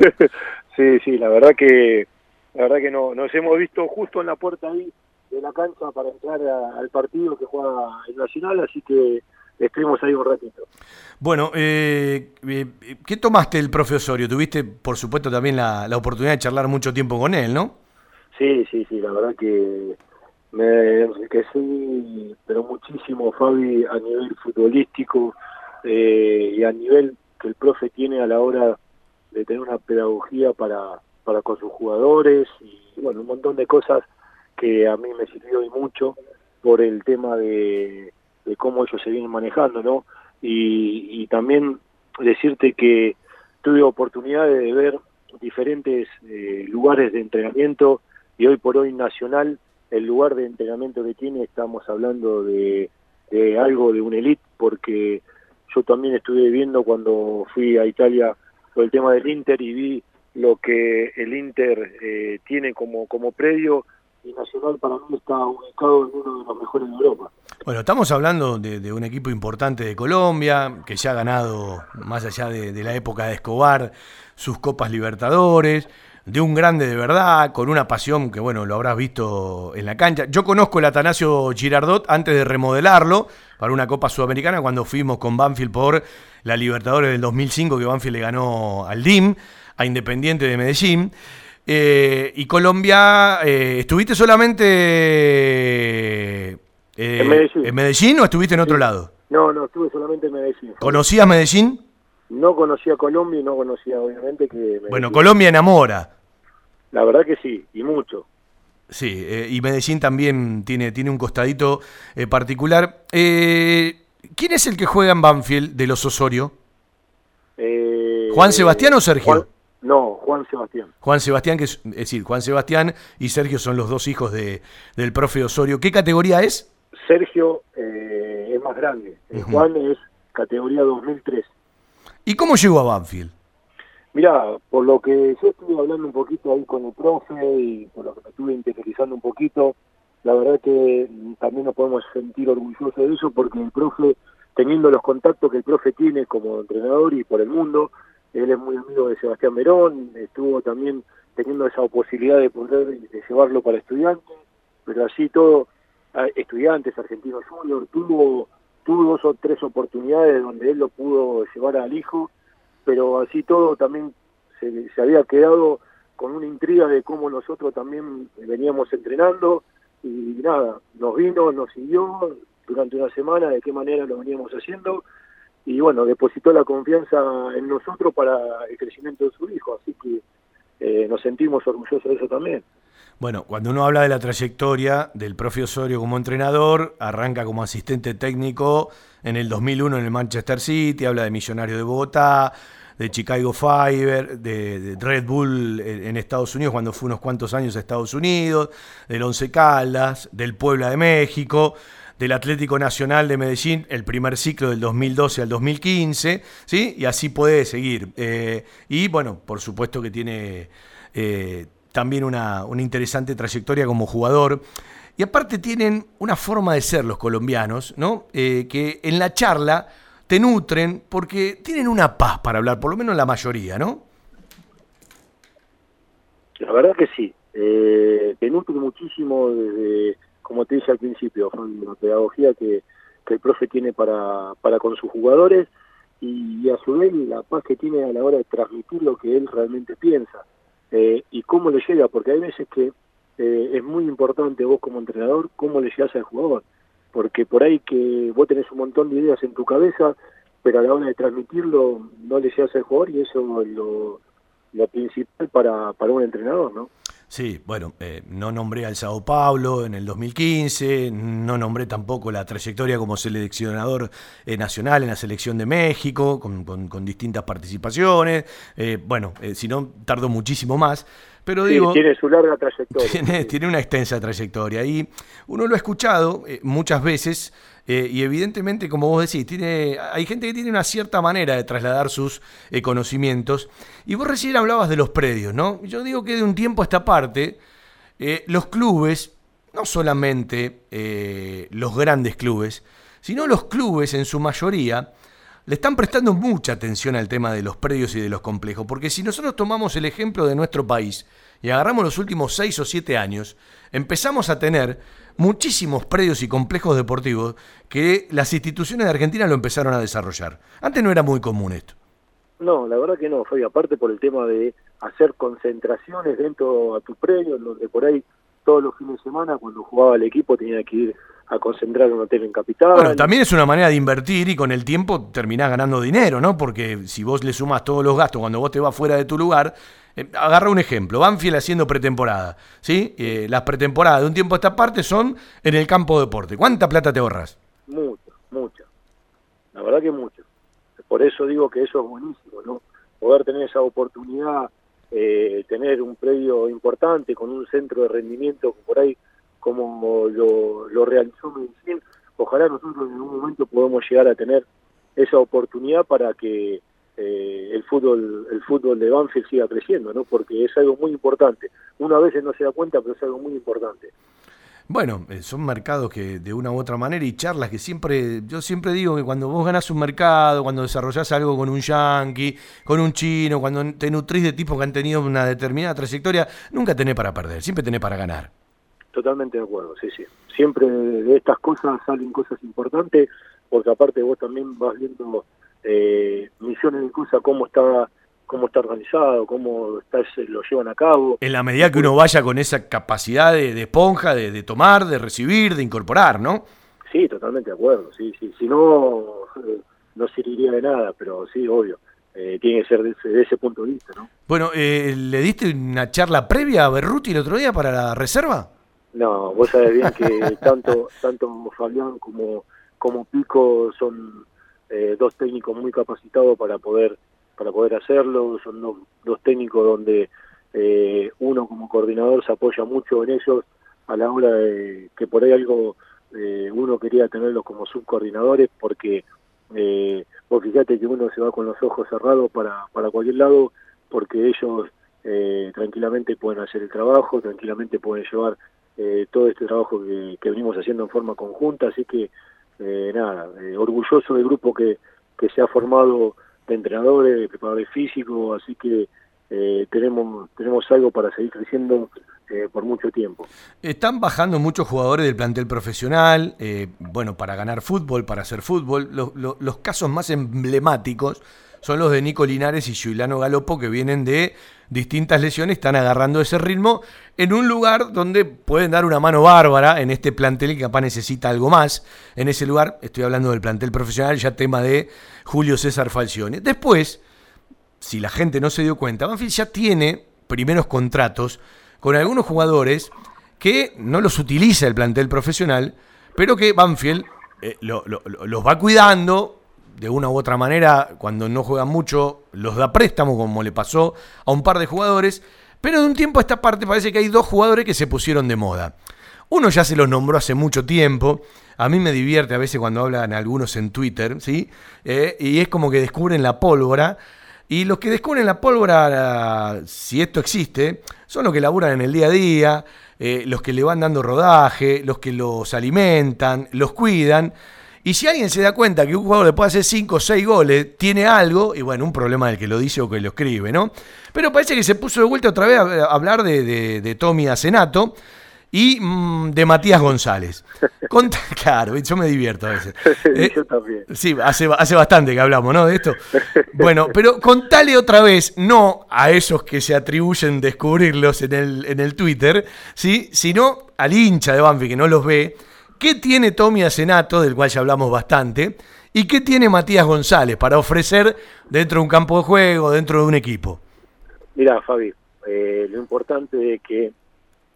sí, sí, la verdad que la verdad que no, nos hemos visto justo en la puerta ahí de la cancha para entrar al partido que juega el Nacional, así que estuvimos ahí un ratito. Bueno, eh, eh, ¿qué tomaste el profe Osorio? Tuviste, por supuesto, también la, la oportunidad de charlar mucho tiempo con él, ¿no? Sí, sí, sí, la verdad que me enriquecí, pero muchísimo, Fabi, a nivel futbolístico eh, y a nivel que el profe tiene a la hora de tener una pedagogía para, para con sus jugadores y bueno, un montón de cosas que a mí me sirvió y mucho por el tema de, de cómo ellos se vienen manejando, ¿no? Y, y también decirte que tuve oportunidad de ver diferentes eh, lugares de entrenamiento y hoy por hoy Nacional el lugar de entrenamiento que tiene, estamos hablando de, algo de un elite, porque yo también estuve viendo cuando fui a Italia el tema del Inter y vi lo que el Inter eh, tiene como, como predio y Nacional para mí está ubicado en uno de los mejores de Europa. Bueno, estamos hablando de, un equipo importante de Colombia, que ya ha ganado, más allá de, de la época de Escobar, sus Copas Libertadores, de un grande de verdad, con una pasión que, bueno, lo habrás visto en la cancha. Yo conozco el Atanasio Girardot antes de remodelarlo para una Copa Sudamericana cuando fuimos con Banfield por la Libertadores del 2005, que Banfield le ganó al DIM, a Independiente de Medellín. Eh, y Colombia, eh, ¿estuviste solamente eh, en, Medellín. en, Medellín. o estuviste en otro lado? No, no, estuve solamente en Medellín. ¿Conocías Medellín? no conocía Colombia y no conocía obviamente que... Bueno, Colombia enamora. La verdad que sí, y mucho. Sí, eh, y Medellín también tiene, tiene un costadito eh, particular. Eh, ¿Quién es el que juega en Banfield de los Osorio? ¿Juan Sebastián o Sergio? no, Juan Sebastián. Juan Sebastián, que es, decir, Juan Sebastián y Sergio son los dos hijos de, del profe Osorio. ¿Qué categoría es? Sergio es más grande, Juan es categoría 2003. ¿Y cómo llegó a Banfield? Mira, por lo que yo estuve hablando un poquito ahí con el profe y por lo que me estuve interiorizando un poquito, la verdad que también nos podemos sentir orgullosos de eso porque el profe, teniendo los contactos que el profe tiene como entrenador y por el mundo, él es muy amigo de Sebastián Merón, estuvo también teniendo esa posibilidad de poder de llevarlo para estudiantes, pero así todo, estudiantes, argentinos junior, tuvo, tuvo dos o tres oportunidades donde él lo pudo llevar al hijo pero así todo también se, había quedado con una intriga de cómo nosotros también veníamos entrenando y nada, nos vino, nos siguió durante una semana de qué manera lo veníamos haciendo y bueno, depositó la confianza en nosotros para el crecimiento de su hijo, así que eh, nos sentimos orgullosos de eso también. Bueno, cuando uno habla de la trayectoria del profe Osorio como entrenador, arranca como asistente técnico en el 2001 en el Manchester City, habla de Millonario de Bogotá, de Chicago Fire, de, Red Bull en Estados Unidos cuando fue unos cuantos años a Estados Unidos, del Once Caldas, del Puebla de México, del Atlético Nacional de Medellín, el primer ciclo del 2012 al 2015, ¿sí? Y así puede seguir. Eh, y bueno, por supuesto que tiene eh, también una, una interesante trayectoria como jugador. Y aparte tienen una forma de ser los colombianos, ¿no? Eh, que en la charla te nutren porque tienen una paz para hablar, por lo menos la mayoría, ¿no? La verdad que sí. Eh, te nutren muchísimo desde, como te dije al principio, la pedagogía que, el profe tiene para, para con sus jugadores y, a su vez la paz que tiene a la hora de transmitir lo que él realmente piensa eh, y cómo le llega, porque hay veces que eh, es muy importante vos como entrenador cómo le llegas al jugador porque por ahí que vos tenés un montón de ideas en tu cabeza, pero a la hora de transmitirlo no le llegas al jugador y eso es lo, principal para, para un entrenador, ¿no? Sí, bueno, eh, no nombré al Sao Paulo en el 2015, no nombré tampoco la trayectoria como seleccionador eh, nacional en la selección de México, con, con, distintas participaciones. Eh, bueno, si no, tardó muchísimo más. Pero digo, tiene su larga trayectoria. (laughs) Tiene, tiene, una extensa trayectoria y uno lo ha escuchado muchas veces eh, y evidentemente, como vos decís, tiene, hay gente que tiene una cierta manera de trasladar sus eh, conocimientos. Y vos recién hablabas de los predios, ¿no? Yo digo que de un tiempo a esta parte, eh, los clubes, no solamente los grandes clubes, sino los clubes en su mayoría, le están prestando mucha atención al tema de los predios y de los complejos. Porque si nosotros tomamos el ejemplo de nuestro país y agarramos los últimos seis o siete años, empezamos a tener muchísimos predios y complejos deportivos que las instituciones de Argentina lo empezaron a desarrollar. Antes no era muy común esto. No, la verdad que no, fue aparte por el tema de hacer concentraciones dentro a tu predio, donde por ahí todos los fines de semana cuando jugaba el equipo tenía que ir a concentrar un hotel en capital. Bueno, también es una manera de invertir y con el tiempo terminás ganando dinero, ¿no? Porque si vos le sumás todos los gastos cuando vos te vas fuera de tu lugar, eh, agarra un ejemplo, Banfield haciendo pretemporada, ¿sí? Eh, las pretemporadas de un tiempo a esta parte son en el campo de deporte. ¿Cuánta plata te ahorras? Mucho, mucho. La verdad que mucho. Por eso digo que eso es buenísimo, ¿no? Poder tener esa oportunidad, eh, tener un predio importante con un centro de rendimiento por ahí como lo, realizó Medellín, ojalá nosotros en algún momento podamos llegar a tener esa oportunidad para que eh, el fútbol el fútbol de Banfield siga creciendo, ¿no? Porque es algo muy importante. Uno a veces no se da cuenta, pero es algo muy importante. Bueno, eh, son mercados que de una u otra manera y charlas que siempre, yo siempre digo que cuando vos ganás un mercado, cuando desarrollás algo con un yankee, con un chino, cuando te nutrís de tipos que han tenido una determinada trayectoria, nunca tenés para perder, siempre tenés para ganar. Totalmente de acuerdo, sí, sí. Siempre de estas cosas salen cosas importantes, porque aparte vos también vas viendo eh, misiones de cosas, cómo está cómo está organizado, cómo está, lo llevan a cabo. En la medida que uno vaya con esa capacidad de, esponja, de, tomar, de recibir, de incorporar, ¿no? Sí, totalmente de acuerdo, sí, sí. Si no, eh, no serviría de nada, pero sí, obvio. eh, tiene que ser de ese, punto de vista, ¿no? Bueno, eh, ¿le diste una charla previa a Berruti el otro día para la reserva? No, vos sabés bien que (laughs) tanto tanto Fabián como, como Pico son eh, dos técnicos muy capacitados para poder para poder hacerlo, son dos, dos técnicos donde uno como coordinador se apoya mucho en ellos a la hora de que por ahí algo uno quería tenerlos como subcoordinadores porque eh, vos fíjate que uno se va con los ojos cerrados para, para cualquier lado porque ellos eh, tranquilamente pueden hacer el trabajo, tranquilamente pueden llevar eh, todo este trabajo que, venimos haciendo en forma conjunta, así que eh, nada, eh, orgulloso del grupo que, se ha formado de entrenadores, de preparadores físicos, así que eh, tenemos, tenemos algo para seguir creciendo eh, por mucho tiempo. Están bajando muchos jugadores del plantel profesional, bueno, para ganar fútbol, para hacer fútbol. Los, los, los, casos más emblemáticos son los de Nico Linares y Giuliano Galopo, que vienen de distintas lesiones, están agarrando ese ritmo en un lugar donde pueden dar una mano bárbara en este plantel que capaz necesita algo más. En ese lugar, estoy hablando del plantel profesional, ya tema de Julio César Falcione. Después si la gente no se dio cuenta, Banfield ya tiene primeros contratos con algunos jugadores que no los utiliza el plantel profesional, pero que Banfield eh, lo, lo, los va cuidando de una u otra manera, cuando no juegan mucho, los da préstamo, como le pasó a un par de jugadores, pero de un tiempo a esta parte parece que hay dos jugadores que se pusieron de moda. Uno ya se los nombró hace mucho tiempo, a mí me divierte a veces cuando hablan algunos en Twitter, ¿sí? Eh, y es como que descubren la pólvora, y los que descubren la pólvora, si esto existe, son los que laburan en el día a día, eh, los que le van dando rodaje, los que los alimentan, los cuidan. Y si alguien se da cuenta que un jugador le puede hacer 5 o 6 goles, tiene algo, y bueno, un problema del que lo dice o que lo escribe, ¿no? Pero parece que se puso de vuelta otra vez a hablar de, de, de Tommy Asenato y mmm, de Matías González. (laughs) Claro, yo me divierto a veces. (laughs) Eh, yo también. Sí, hace, hace bastante que hablamos, ¿no? De esto. Bueno, pero contale otra vez, no a esos que se atribuyen descubrirlos en el, en el Twitter, ¿sí? sino al hincha de Banfi que no los ve, ¿qué tiene Tommy Asenato, del cual ya hablamos bastante, y qué tiene Matías González para ofrecer dentro de un campo de juego, dentro de un equipo? Mira, Fabi, eh, lo importante es que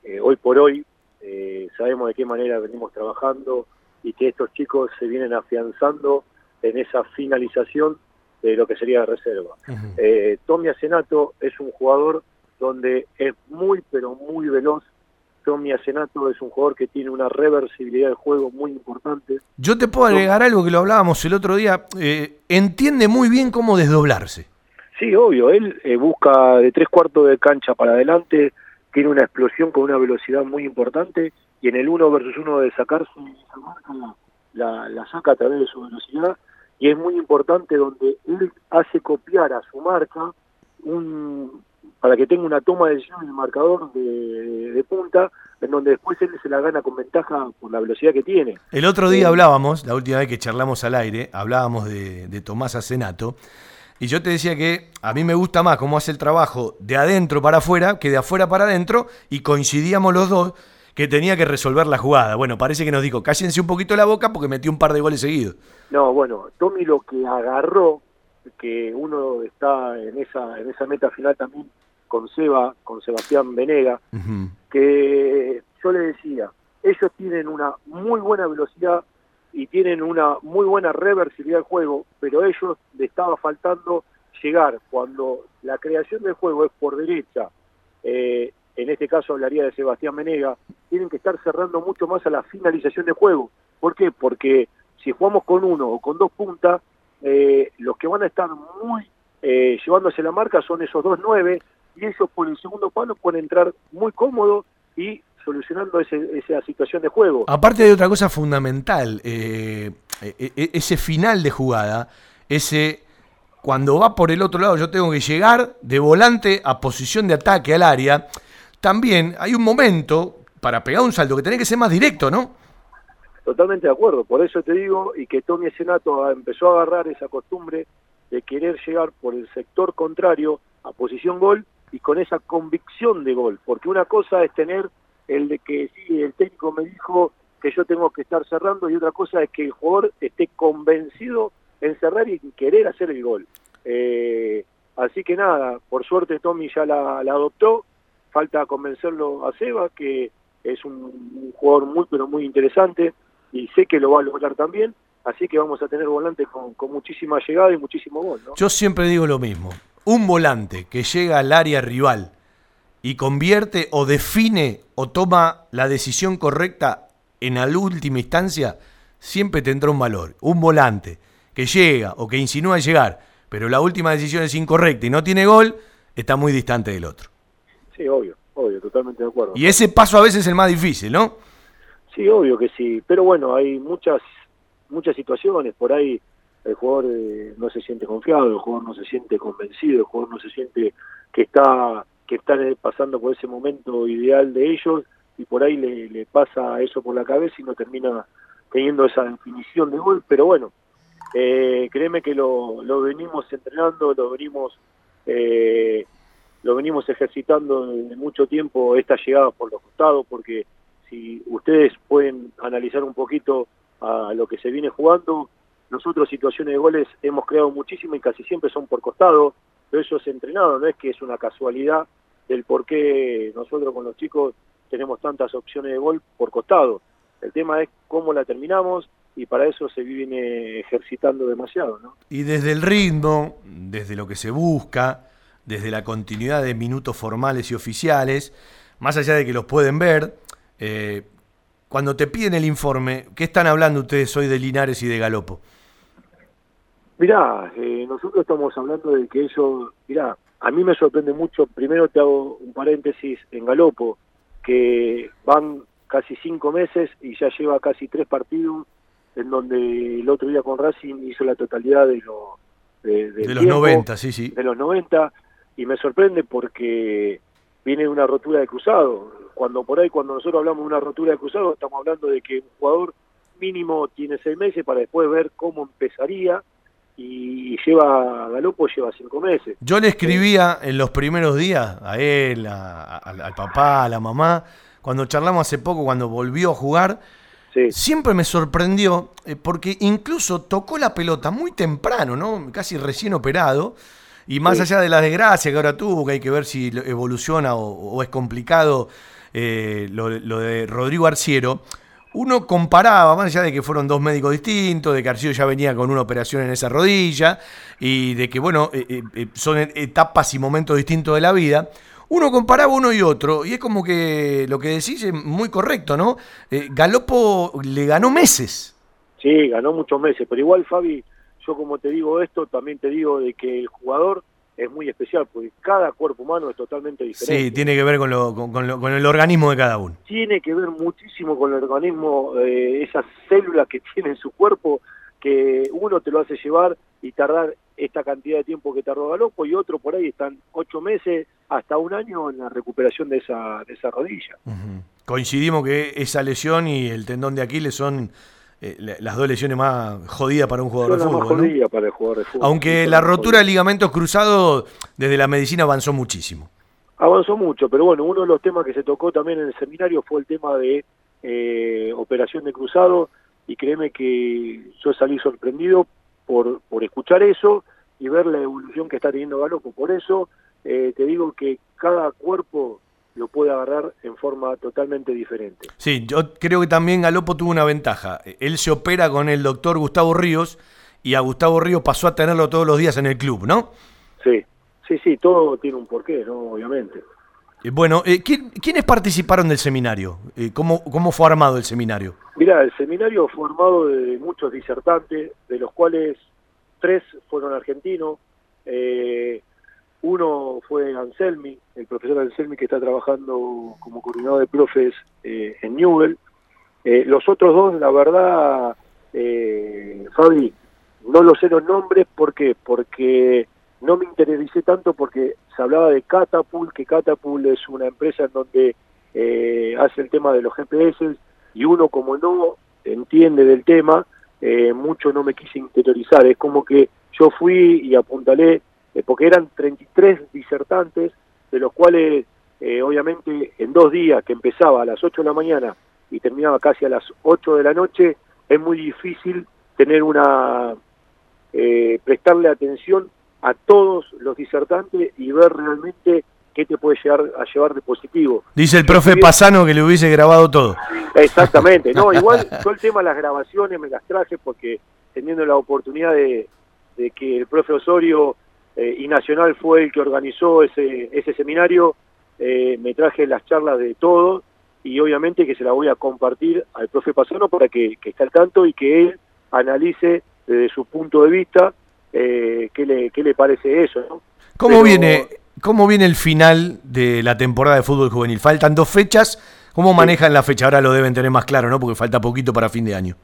eh, hoy por hoy eh, sabemos de qué manera venimos trabajando y que estos chicos se vienen afianzando en esa finalización de lo que sería la reserva. Uh -huh. eh, Tommy Asenato es un jugador donde es muy pero muy veloz. Tommy Asenato es un jugador que tiene una reversibilidad de juego muy importante. Yo te puedo agregar algo que lo hablábamos el otro día. Eh, entiende muy bien cómo desdoblarse. Sí, obvio. Él eh, busca de tres cuartos de cancha para adelante, tiene una explosión con una velocidad muy importante y en el uno versus uno de sacarse esa marca la, la, saca a través de su velocidad y es muy importante donde él hace copiar a su marca un para que tenga una toma de decisión en el marcador de, punta, en donde después él se la gana con ventaja por la velocidad que tiene. El otro día hablábamos, la última vez que charlamos al aire, hablábamos de, de Tomás Asenato, y yo te decía que a mí me gusta más cómo hace el trabajo de adentro para afuera que de afuera para adentro, y coincidíamos los dos que tenía que resolver la jugada. Bueno, parece que nos dijo, cállense un poquito la boca porque metió un par de goles seguidos. No, bueno, Tommy lo que agarró, que uno está en esa, en esa meta final también con Seba, con Sebastián Venega, uh -huh. que yo le decía, ellos tienen una muy buena velocidad y tienen una muy buena reversibilidad del juego, pero ellos le estaba faltando llegar cuando la creación del juego es por derecha, eh, en este caso hablaría de Sebastián Menega, tienen que estar cerrando mucho más a la finalización de juego. ¿Por qué? Porque si jugamos con uno o con dos puntas, eh, los que van a estar muy eh, llevándose la marca son esos dos nueve y ellos por el segundo palo pueden entrar muy cómodos y solucionando ese, esa situación de juego. Aparte de otra cosa fundamental, eh, ese final de jugada, ese cuando va por el otro lado yo tengo que llegar de volante a posición de ataque al área, también hay un momento para pegar un salto que tiene que ser más directo, ¿no? Totalmente de acuerdo, por eso te digo, y que Tommy Senato empezó a agarrar esa costumbre de querer llegar por el sector contrario a posición gol y con esa convicción de gol, porque una cosa es tener el de que sí, el técnico me dijo que yo tengo que estar cerrando y otra cosa es que el jugador esté convencido en cerrar y querer hacer el gol. Eh, así que nada, por suerte Tommy ya la, adoptó, falta convencerlo a Seba, que es un, jugador muy, pero muy interesante, y sé que lo va a lograr también, así que vamos a tener volantes con, muchísima llegada y muchísimo gol. Yo siempre digo lo mismo, un volante que llega al área rival y convierte o define o toma la decisión correcta en la última instancia, siempre tendrá un valor. Un volante que llega o que insinúa llegar, pero la última decisión es incorrecta y no tiene gol, está muy distante del otro. Sí, obvio, obvio, totalmente de acuerdo. Y ese paso a veces es el más difícil, ¿no? Sí, obvio que sí, pero bueno, hay muchas muchas situaciones, por ahí el jugador eh, no se siente confiado, el jugador no se siente convencido, el jugador no se siente que está que están pasando por ese momento ideal de ellos y por ahí le, pasa eso por la cabeza y no termina teniendo esa definición de gol, pero bueno, eh, créeme que lo, lo, venimos entrenando, lo venimos eh, lo venimos ejercitando de mucho tiempo esta llegada por los costados, porque si ustedes pueden analizar un poquito a lo que se viene jugando, nosotros situaciones de goles hemos creado muchísimo y casi siempre son por costado, pero eso es entrenado, no es que es una casualidad del por qué nosotros con los chicos tenemos tantas opciones de gol por costado. El tema es cómo la terminamos y para eso se viene ejercitando demasiado. ¿no? Y desde el ritmo, desde lo que se busca, desde la continuidad de minutos formales y oficiales, más allá de que los pueden ver, eh, cuando te piden el informe, ¿qué están hablando ustedes hoy de Linares y de Galopo? Mirá, eh, nosotros estamos hablando de que ellos, mirá, a mí me sorprende mucho, primero te hago un paréntesis en Galopo, que van casi cinco meses y ya lleva casi tres partidos en donde el otro día con Racing hizo la totalidad de, lo, de, los 90, sí, sí. De los 90, y me sorprende porque viene una rotura de cruzado. Cuando por ahí, cuando nosotros hablamos de una rotura de cruzado, estamos hablando de que un jugador mínimo tiene seis meses para después ver cómo empezaría y lleva Galopo lleva cinco meses. Yo le escribía en los primeros días a él, al papá, a la mamá, cuando charlamos hace poco, cuando volvió a jugar, siempre me sorprendió eh, porque incluso tocó la pelota muy temprano, ¿no? Casi recién operado. Y más allá de la desgracia que ahora tuvo, que hay que ver si evoluciona o, es complicado eh, lo, de Rodrigo Arciero, uno comparaba, más allá de que fueron dos médicos distintos, de que Arcido ya venía con una operación en esa rodilla y de que, bueno, eh, eh, eh, son etapas y momentos distintos de la vida, uno comparaba uno y otro y es como que lo que decís es muy correcto, ¿no? Galopo le ganó meses. Sí, ganó muchos meses, pero igual, Fabi, yo como te digo esto, también te digo de que el jugador es muy especial, porque cada cuerpo humano es totalmente diferente. Sí, tiene que ver con, lo, con, el organismo de cada uno. Tiene que ver muchísimo con el organismo, eh, esas células que (laughs) tiene en su cuerpo, que uno te lo hace llevar y tardar esta cantidad de tiempo que tardó Galopo y otro por ahí están ocho meses hasta un año en la recuperación de esa, de esa rodilla. Coincidimos que esa lesión y el tendón de Aquiles son eh, las dos lesiones más jodidas para un jugador de fútbol. para el jugador de fútbol. Aunque la rotura de ligamentos cruzados desde la medicina avanzó muchísimo. Avanzó mucho, pero bueno, uno de los temas que se tocó también en el seminario fue el tema de eh, operación de cruzado y créeme que yo salí sorprendido por, por escuchar eso y ver la evolución que está teniendo Galopo. Por eso eh, te digo que cada cuerpo lo puede agarrar en forma totalmente diferente. Sí, yo creo que también Galopo tuvo una ventaja. Él se opera con el doctor Gustavo Ríos y a Gustavo Ríos pasó a tenerlo todos los días en el club, ¿no? Sí, sí, sí, todo tiene un porqué, ¿no? Obviamente. Eh, bueno, eh, ¿quiénes participaron del seminario? Eh, ¿cómo, ¿Cómo fue armado el seminario? Mira, el seminario fue armado de muchos disertantes, de los cuales tres fueron argentinos. Eh, uno fue Anselmi, el profesor Anselmi que está trabajando como coordinador de profes eh, en Newell. Eh, los otros dos, la verdad, eh, Fabi, no lo sé los nombres, ¿por qué? Porque no me interesé tanto porque se hablaba de Catapult, que Catapult es una empresa en donde eh, hace el tema de los GPS y uno como no entiende del tema, mucho no me quise interiorizar. Es como que yo fui y apuntalé eh, porque eran 33 disertantes, de los cuales eh, obviamente en dos días que empezaba a las 8 de la mañana y terminaba casi a las 8 de la noche, es muy difícil tener una, eh, prestarle atención a todos los disertantes y ver realmente qué te puede llegar a llevar de positivo. Dice el profe Pasano que le hubiese grabado todo. Exactamente, no, igual (laughs) todo el tema de las grabaciones me las traje porque teniendo la oportunidad de, que el profe Osorio eh, y Nacional fue el que organizó ese, ese seminario, eh, me traje las charlas de todos y obviamente que se la voy a compartir al profe Pasano para que, esté al tanto y que él analice desde su punto de vista eh, qué, le, qué le parece eso. ¿no? ¿Cómo, viene, ¿Cómo viene el final de la temporada de fútbol juvenil? Faltan dos fechas. ¿Cómo manejan la fecha? Ahora lo deben tener más claro, ¿no? Porque falta poquito para fin de año.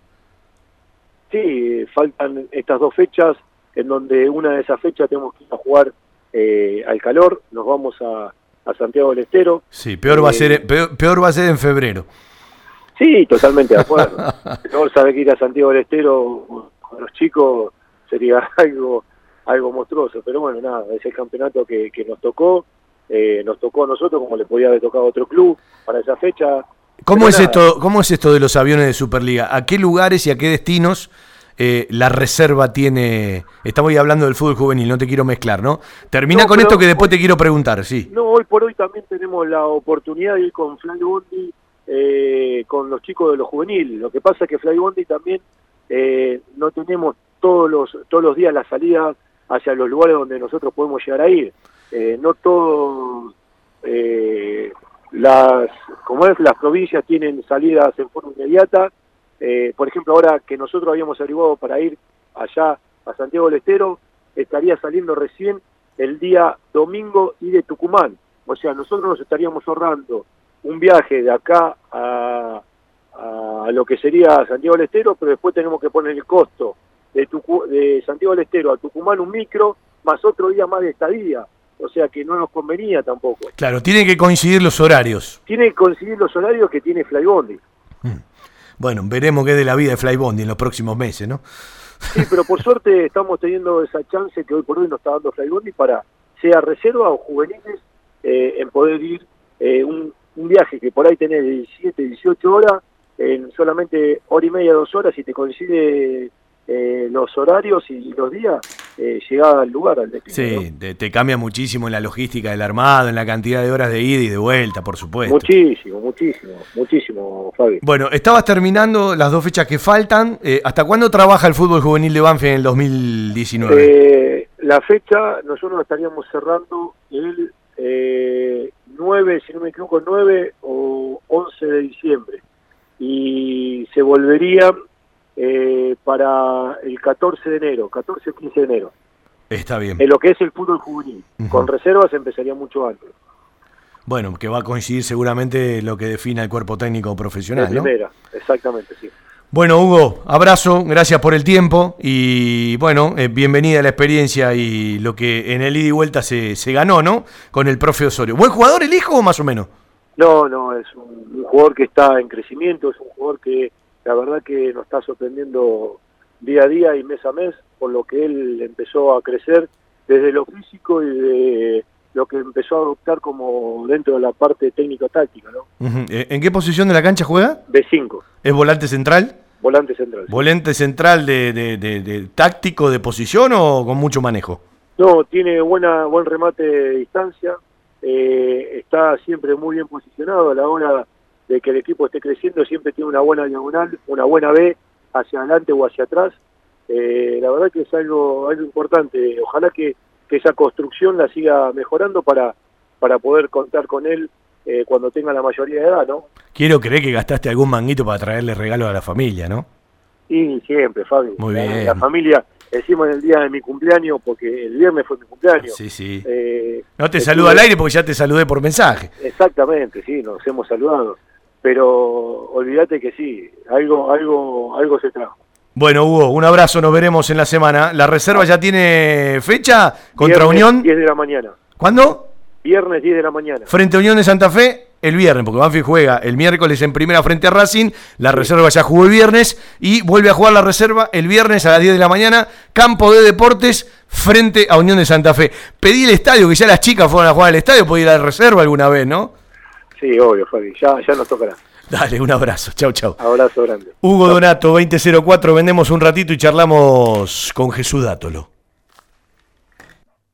Sí, faltan estas dos fechas, en donde una de esas fechas tenemos que ir a jugar eh, al calor. Nos vamos a, a Santiago del Estero. Sí, peor, va a ser, eh, peor, va a ser en febrero. Sí, totalmente de acuerdo. (laughs) no sabe que ir a Santiago del Estero con los chicos sería (laughs) algo algo monstruoso, pero bueno, nada, es el campeonato que, nos tocó, eh, nos tocó a nosotros como le podía haber tocado a otro club para esa fecha. ¿Cómo es, esto, ¿Cómo es esto de los aviones de Superliga? ¿A qué lugares y a qué destinos eh, la reserva tiene? Estamos hablando del fútbol juvenil, no te quiero mezclar, ¿no? Termina con esto que después te quiero preguntar, sí. No, hoy por hoy también tenemos la oportunidad de ir con Fly Bondi, eh, con los chicos de los juveniles. Lo que pasa es que Fly Bondi también no tenemos todos los, todos los días la salida hacia los lugares donde nosotros podemos llegar a ir. Eh, no todas eh, las, como es, las provincias tienen salidas en forma inmediata. Eh, por ejemplo, ahora que nosotros habíamos averiguado para ir allá a Santiago del Estero, estaría saliendo recién el día domingo y de Tucumán. O sea, nosotros nos estaríamos ahorrando un viaje de acá a, a lo que sería Santiago del Estero, pero después tenemos que poner el costo de, de Santiago del Estero a Tucumán un micro, más otro día más de estadía. O sea que no nos convenía tampoco. Claro, tienen que coincidir los horarios. Tienen que coincidir los horarios que tiene Flybondi. Mm. Bueno, veremos qué es de la vida de Flybondi en los próximos meses, ¿no? Sí, pero por (laughs) suerte estamos teniendo esa chance que hoy por hoy nos está dando Flybondi para, sea reserva o juveniles, eh, en poder ir eh, un, un, viaje que por ahí tenés 17, 18 horas, en solamente hora y media, dos horas, y te coincide eh, los horarios y los días, eh, llegada al lugar, al destino. Sí, te, cambia muchísimo en la logística del armado, en la cantidad de horas de ida y de vuelta, por supuesto. Muchísimo, muchísimo, muchísimo, Fabi. Bueno, estabas terminando las dos fechas que faltan. Eh, ¿Hasta cuándo trabaja el fútbol juvenil de Banfield en el 2019? Eh, la fecha, nosotros estaríamos cerrando el 9, si no me equivoco, 9 o 11 de diciembre. Y se volvería eh, para el 14 de enero, 14 o 15 de enero. Está bien. En lo que es el fútbol juvenil. Con reservas empezaría mucho antes. Bueno, que va a coincidir seguramente lo que defina el cuerpo técnico profesional, ¿no? primera, exactamente, sí. Bueno, Hugo, abrazo, gracias por el tiempo y bueno, eh, bienvenida a la experiencia y lo que en el ida y vuelta se, se ganó, ¿no? Con el profe Osorio. ¿Buen jugador el hijo o más o menos? No, no, es un jugador que está en crecimiento, es un jugador que la verdad que nos está sorprendiendo día a día y mes a mes por lo que él empezó a crecer desde lo físico y de lo que empezó a adoptar como dentro de la parte técnico-táctica. ¿no? ¿En qué posición de la cancha juega? De 5. ¿Es volante central? Volante central. ¿Volante central de, de, táctico de posición o con mucho manejo? No, tiene buena buen remate de distancia, eh, está siempre muy bien posicionado a la hora de que el equipo esté creciendo, siempre tiene una buena diagonal, una buena B hacia adelante o hacia atrás. Eh, la verdad que es algo, algo importante. Ojalá que, esa construcción la siga mejorando para, para poder contar con él eh, cuando tenga la mayoría de edad, ¿no? Quiero creer que gastaste algún manguito para traerle regalo a la familia, ¿no? Y siempre, Fabi. Muy bien. La, familia, decimos en el día de mi cumpleaños, porque el viernes fue mi cumpleaños. Sí, sí. Eh, no te saludo al aire porque ya te saludé por mensaje. Exactamente, sí, nos hemos saludado pero olvídate que sí, algo, algo, algo se trajo. Bueno, Hugo, un abrazo, nos veremos en la semana. ¿La reserva ya tiene fecha contra Unión? 10 de la mañana. ¿Cuándo? Viernes 10 de la mañana. Frente a Unión de Santa Fe, el viernes, porque Banfield juega el miércoles en primera frente a Racing, la reserva ya jugó el viernes y vuelve a jugar la reserva el viernes a las 10 de la mañana, campo de deportes frente a Unión de Santa Fe. Pedí el estadio, que ya las chicas fueron a jugar al estadio, podía ir a la reserva alguna vez, ¿no? Sí, obvio, Fabi, ya, ya nos tocará. Dale, un abrazo. Chau, chau. Abrazo grande. Hugo Donato, 2004, vendemos un ratito y charlamos con Jesús Dátolo.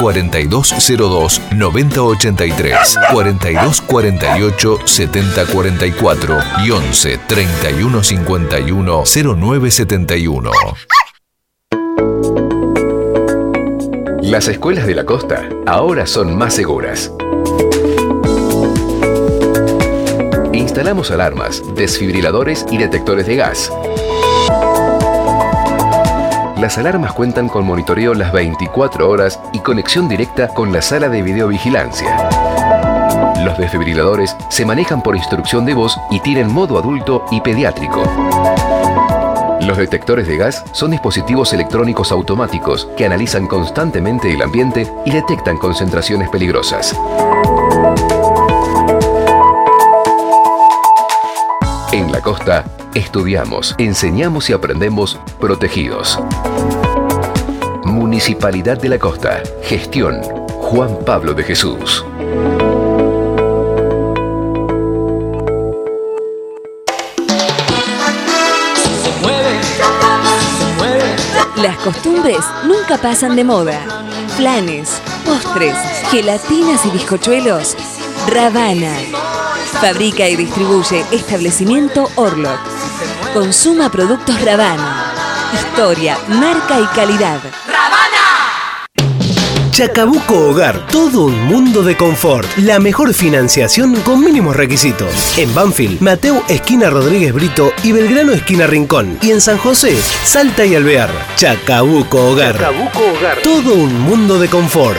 4202 9083, 4248 7044 y 11 3151 0971. Las escuelas de la costa ahora son más seguras. Instalamos alarmas, desfibriladores y detectores de gas las alarmas cuentan con monitoreo las 24 horas y conexión directa con la sala de videovigilancia. Los desfibriladores se manejan por instrucción de voz y tienen modo adulto y pediátrico. Los detectores de gas son dispositivos electrónicos automáticos que analizan constantemente el ambiente y detectan concentraciones peligrosas. Costa, Estudiamos, enseñamos y aprendemos protegidos. Municipalidad de la Costa. Gestión. Juan Pablo de Jesús. Las costumbres nunca pasan de moda. Planes, postres, gelatinas y bizcochuelos. Ravana. Fabrica y distribuye establecimiento Orlok. Consuma productos Ravana. Historia, marca y calidad. ¡Ravana! Chacabuco Hogar, todo un mundo de confort. La mejor financiación con mínimos requisitos. En Banfield, Mateo Esquina Rodríguez Brito y Belgrano Esquina Rincón. Y en San José, Salta y Alvear. Chacabuco Hogar. Chacabuco Hogar. Todo un mundo de confort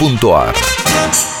www.jugueteriasmytoys.com.ar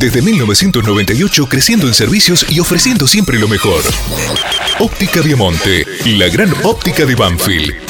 Desde 1998 creciendo en servicios y ofreciendo siempre lo mejor. Óptica Diamonte, la gran óptica de Banfield.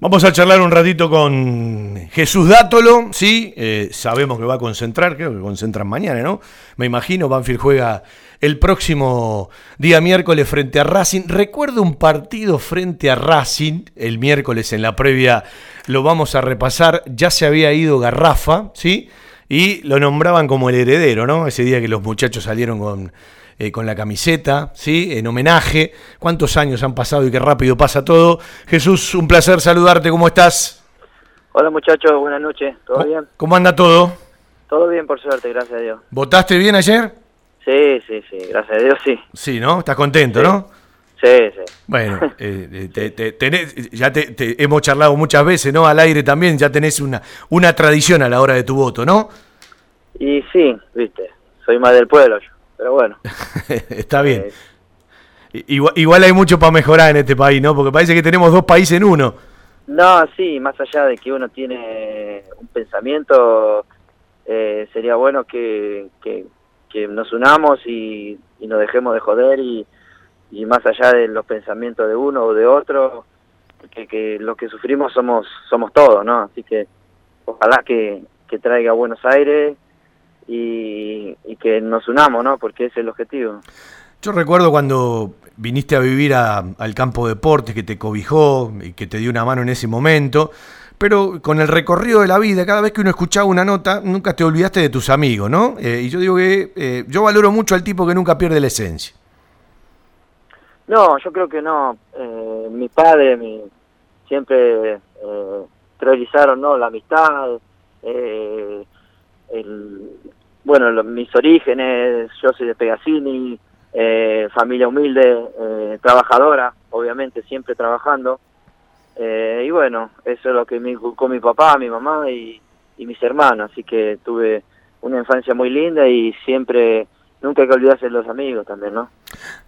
Vamos a charlar un ratito con Jesús Dátolo, ¿sí? Eh, sabemos que va a concentrar, creo que concentran mañana, ¿no? Me imagino, Banfield juega el próximo día miércoles frente a Racing. Recuerdo un partido frente a Racing, el miércoles en la previa lo vamos a repasar, ya se había ido Garrafa, ¿sí? Y lo nombraban como el heredero, ¿no? Ese día que los muchachos salieron con eh, con la camiseta, ¿sí? En homenaje. ¿Cuántos años han pasado y qué rápido pasa todo? Jesús, un placer saludarte, ¿cómo estás? Hola muchachos, buenas noches, ¿todo bien? ¿Cómo anda todo? Todo bien, por suerte, gracias a Dios. ¿Votaste bien ayer? Sí, sí, sí, gracias a Dios, sí. Sí, ¿no? ¿Estás contento, no? Sí, sí. Bueno, (laughs) eh, eh, ya te, hemos charlado muchas veces, ¿no? Al aire también, ya tenés una, una tradición a la hora de tu voto, ¿no? Y sí, viste, soy más del pueblo yo pero bueno. (laughs) Está bien. Igual, hay mucho para mejorar en este país, ¿no? Porque parece que tenemos dos países en uno. No, sí, más allá de que uno tiene un pensamiento, eh, sería bueno que, que, que nos unamos y, y, nos dejemos de joder y, y, más allá de los pensamientos de uno o de otro, que, que lo que sufrimos somos somos todos, ¿no? Así que ojalá que, que traiga Buenos Aires y, y que nos unamos, ¿no? Porque ese es el objetivo. Yo recuerdo cuando viniste a vivir a, al campo de deportes, que te cobijó y que te dio una mano en ese momento, pero con el recorrido de la vida, cada vez que uno escuchaba una nota, nunca te olvidaste de tus amigos, ¿no? Eh, y yo digo que eh, yo valoro mucho al tipo que nunca pierde la esencia. No, yo creo que no. Eh, mi padre mi, siempre priorizaron ¿no? la amistad, el, bueno, los, mis orígenes, yo soy de Pegasini, eh, familia humilde, eh, trabajadora, obviamente siempre trabajando. Eh, y bueno, eso es lo que me inculcó mi papá, mi mamá y, mis hermanos, así que tuve una infancia muy linda y siempre, nunca hay que olvidarse de los amigos también, ¿no?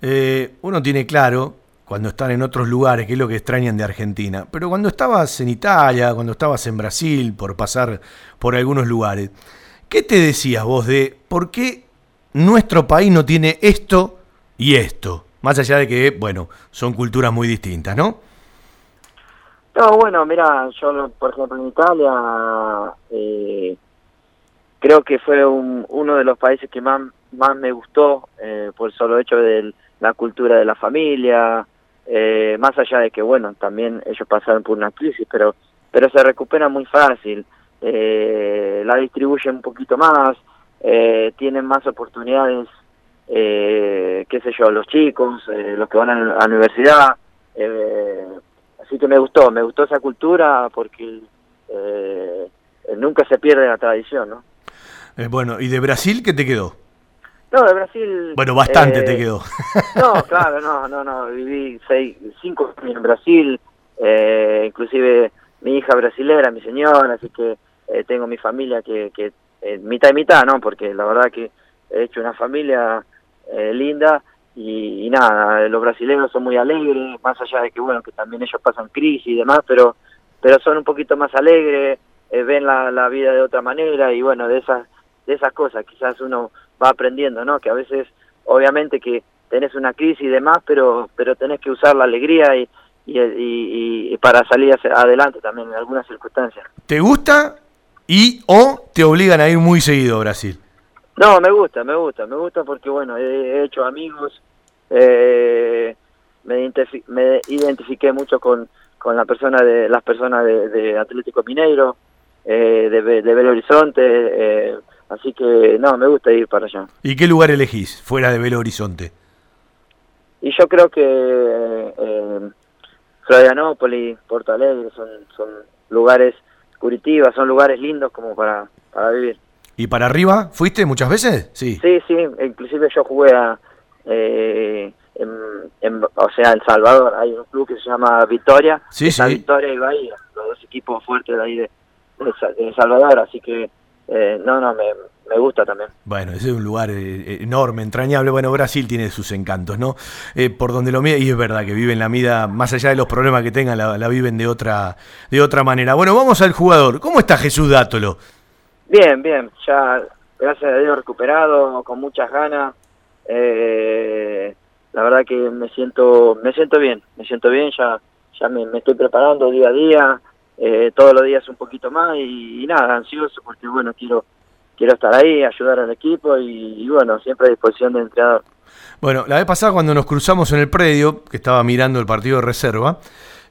Eh, uno tiene claro cuando están en otros lugares, que es lo que extrañan de Argentina, pero cuando estabas en Italia, cuando estabas en Brasil, por pasar por algunos lugares, ¿qué te decías vos de por qué nuestro país no tiene esto y esto? Más allá de que, bueno, son culturas muy distintas, ¿no? No, bueno, mira, yo, por ejemplo, en Italia, eh, creo que fue un, uno de los países que más, más me gustó eh, por el solo hecho de la cultura de la familia, eh, más allá de que, bueno, también ellos pasaron por una crisis, pero, pero se recupera muy fácil, eh, la distribuyen un poquito más, eh, tienen más oportunidades, eh, qué sé yo, los chicos, eh, los que van a la universidad, eh, así que me gustó, me gustó esa cultura porque eh, nunca se pierde la tradición, ¿no? Bueno, ¿y de Brasil qué te quedó? No, de Brasil... Bueno, bastante te quedó. No, claro, no, no, no, viví seis, cinco años en Brasil, eh, inclusive mi hija brasilera, mi señora, así que eh, tengo mi familia que, que eh, mitad y mitad, ¿no? Porque la verdad que he hecho una familia eh, linda y, nada, los brasileños son muy alegres, más allá de que, bueno, que también ellos pasan crisis y demás, pero pero son un poquito más alegres, eh, ven la, vida de otra manera y, bueno, de esas de esas cosas quizás uno va aprendiendo, ¿no? Que a veces, obviamente que tenés una crisis y demás, pero pero tenés que usar la alegría y, y, y para salir adelante también en algunas circunstancias. ¿Te gusta y o te obligan a ir muy seguido a Brasil? No, me gusta, me gusta, me gusta porque bueno, he, he hecho amigos, eh, me, me, identifiqué mucho con, con la persona de las personas de, de Atlético Mineiro, eh, de, de Belo Horizonte, eh, así que no, me gusta ir para allá. ¿Y qué lugar elegís fuera de Belo Horizonte? Y yo creo que eh, Florianópolis, Porto Alegre son, son lugares, Curitiba, son lugares lindos como para, para vivir. ¿Y para arriba fuiste muchas veces? Sí. Sí, sí, inclusive yo jugué a, eh, en, en, o sea, en Salvador hay un club que se llama Victoria, sí, sí. Victoria y Bahía, los dos equipos fuertes de ahí de, de, de Salvador, así que eh, no, no, me, me gusta también. Bueno, ese es un lugar eh, enorme, entrañable. Bueno, Brasil tiene sus encantos, ¿no? Eh, por donde lo mira, y es verdad que viven la vida, más allá de los problemas que tengan, la, la, viven de otra, de otra manera. Bueno, vamos al jugador. ¿Cómo está Jesús Dátolo? Bien, bien, ya gracias a Dios recuperado, con muchas ganas. Eh, la verdad que me siento, me siento bien, me siento bien, ya, ya me, me estoy preparando día a día, eh, todos los días un poquito más y, y nada, ansioso porque bueno, quiero quiero estar ahí, ayudar al equipo y, y, bueno, siempre a disposición del entrenador. Bueno, la vez pasada cuando nos cruzamos en el predio, que estaba mirando el partido de reserva,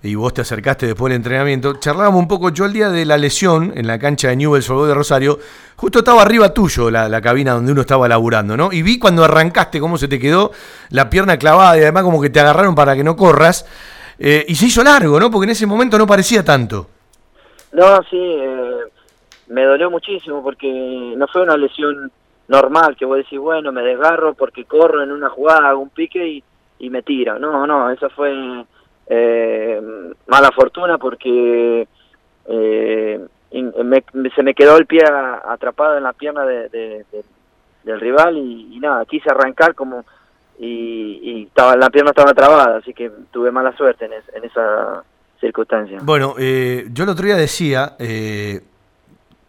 y vos te acercaste después del entrenamiento, charlábamos un poco, yo el día de la lesión en la cancha de Newell's Old de Rosario, justo estaba arriba tuyo la, la, cabina donde uno estaba laburando, ¿no? Y vi cuando arrancaste cómo se te quedó la pierna clavada y además como que te agarraron para que no corras, eh, y se hizo largo, ¿no? Porque en ese momento no parecía tanto. No, sí, eh, me dolió muchísimo porque no fue una lesión normal que vos decís, bueno, me desgarro porque corro en una jugada, hago un pique y, y me tira. No, no, eso fue eh, mala fortuna porque eh, me, se me quedó el pie atrapado en la pierna de, de, de, del rival y, nada, quise arrancar como y, y estaba, la pierna estaba trabada, así que tuve mala suerte en, es, en esa circunstancias. Bueno, eh, yo el otro día decía, eh,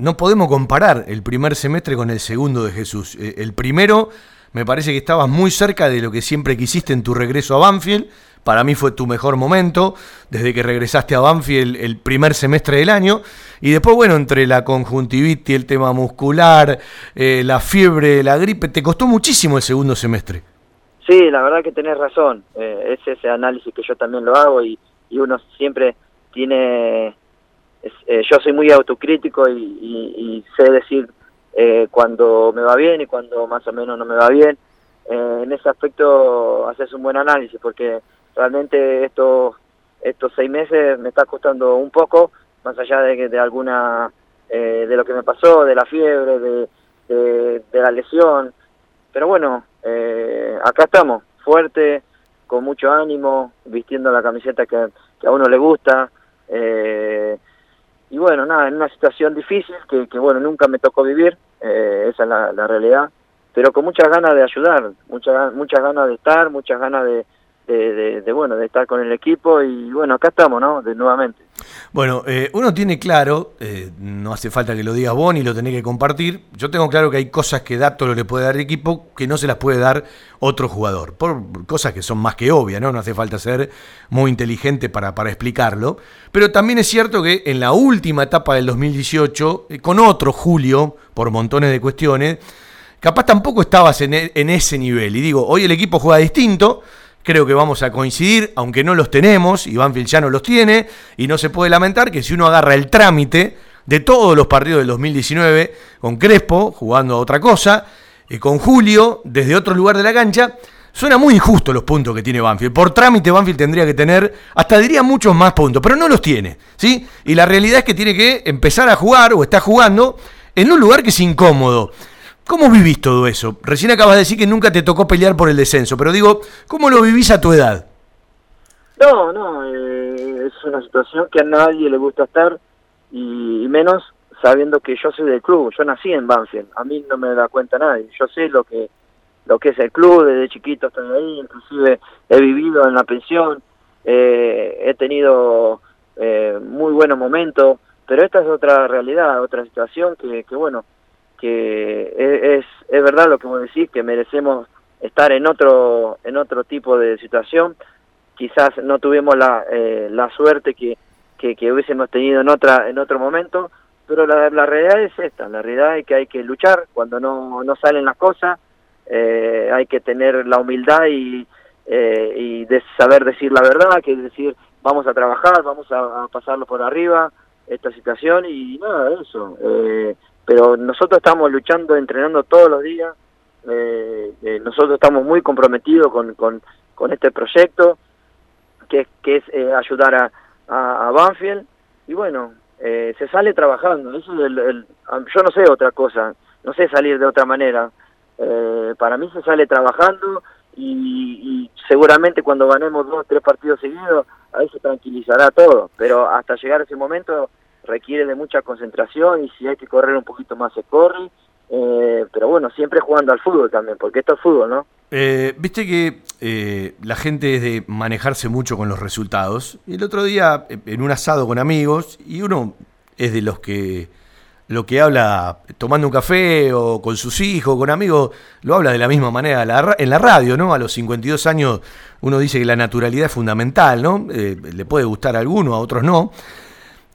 no podemos comparar el primer semestre con el segundo de Jesús. Eh, el primero me parece que estabas muy cerca de lo que siempre quisiste en tu regreso a Banfield. Para mí fue tu mejor momento, desde que regresaste a Banfield el primer semestre del año. Y después, bueno, entre la conjuntivitis, el tema muscular, eh, la fiebre, la gripe, te costó muchísimo el segundo semestre. Sí, la verdad que tenés razón. Eh, es ese análisis que yo también lo hago y, y uno siempre tiene... eh, yo soy muy autocrítico y, y- y sé decir eh, cuando me va bien y cuando más o menos no me va bien. Eh, en ese aspecto haces un buen análisis porque realmente estos estos seis meses me está costando un poco, más allá de, de alguna eh, de lo que me pasó, de la fiebre, de, de, de la lesión. Pero bueno, eh, acá estamos, fuerte, con mucho ánimo, vistiendo la camiseta que, que a uno le gusta. eh, y bueno, nada, en una situación difícil que, que bueno, nunca me tocó vivir, eh, esa es la, la realidad, pero con muchas ganas de ayudar, muchas muchas ganas de estar, muchas ganas de, de, bueno, de estar con el equipo y bueno, acá estamos, ¿no? De nuevamente. Bueno, eh, uno tiene claro, eh, no hace falta que lo digas vos ni lo tenés que compartir. Yo tengo claro que hay cosas que Dato le puede dar al equipo que no se las puede dar otro jugador. Por cosas que son más que obvias, ¿no? No hace falta ser muy inteligente para, para explicarlo. Pero también es cierto que en la última etapa del 2018, eh, con otro Julio, por montones de cuestiones, capaz tampoco estabas en ese nivel. Y digo, hoy el equipo juega distinto. Creo que vamos a coincidir, aunque no los tenemos, y Banfield ya no los tiene, y no se puede lamentar que si uno agarra el trámite de todos los partidos del 2019, con Crespo jugando a otra cosa, y con Julio desde otro lugar de la cancha, suena muy injusto los puntos que tiene Banfield. Por trámite Banfield tendría que tener, hasta diría muchos más puntos, pero no los tiene, ¿sí? Y la realidad es que tiene que empezar a jugar, o está jugando, en un lugar que es incómodo. ¿Cómo vivís todo eso? Recién acabas de decir que nunca te tocó pelear por el descenso, pero digo, ¿cómo lo vivís a tu edad? No, no, eh, es una situación que a nadie le gusta estar y, menos sabiendo que yo soy del club, yo nací en Banfield, a mí no me da cuenta nadie, yo sé lo que lo que es el club, desde chiquito estoy ahí, inclusive he vivido en la pensión, eh, he tenido eh, muy buenos momentos, pero esta es otra realidad, otra situación que, que bueno, que es, es verdad lo que vos decís, que merecemos estar en otro, en otro tipo de situación, quizás no tuvimos la, eh, la suerte que, que, que hubiésemos tenido en otra en otro momento pero la, la realidad es esta la realidad es que hay que luchar cuando no, no salen las cosas eh, hay que tener la humildad y, eh, y de saber decir la verdad que es decir vamos a trabajar vamos a, a pasarlo por arriba esta situación y nada eso eh, pero nosotros estamos luchando entrenando todos los días eh, eh, nosotros estamos muy comprometidos con, con, este proyecto que, que es eh, ayudar a, Banfield y bueno eh, se sale trabajando eso es el, yo no sé otra cosa no sé salir de otra manera para mí se sale trabajando y, y seguramente cuando ganemos dos tres partidos seguidos ahí se tranquilizará todo pero hasta llegar a ese momento requiere de mucha concentración y si hay que correr un poquito más se corre eh, pero bueno siempre jugando al fútbol también porque esto es fútbol no Eh, Viste que eh, la gente es de manejarse mucho con los resultados. El otro día, eh, en un asado con amigos, y uno es de los que lo que habla tomando un café o con sus hijos, con amigos, lo habla de la misma manera en la radio, ¿no? A los 52 años uno dice que la naturalidad es fundamental, ¿no? Le puede gustar a alguno, a otros no.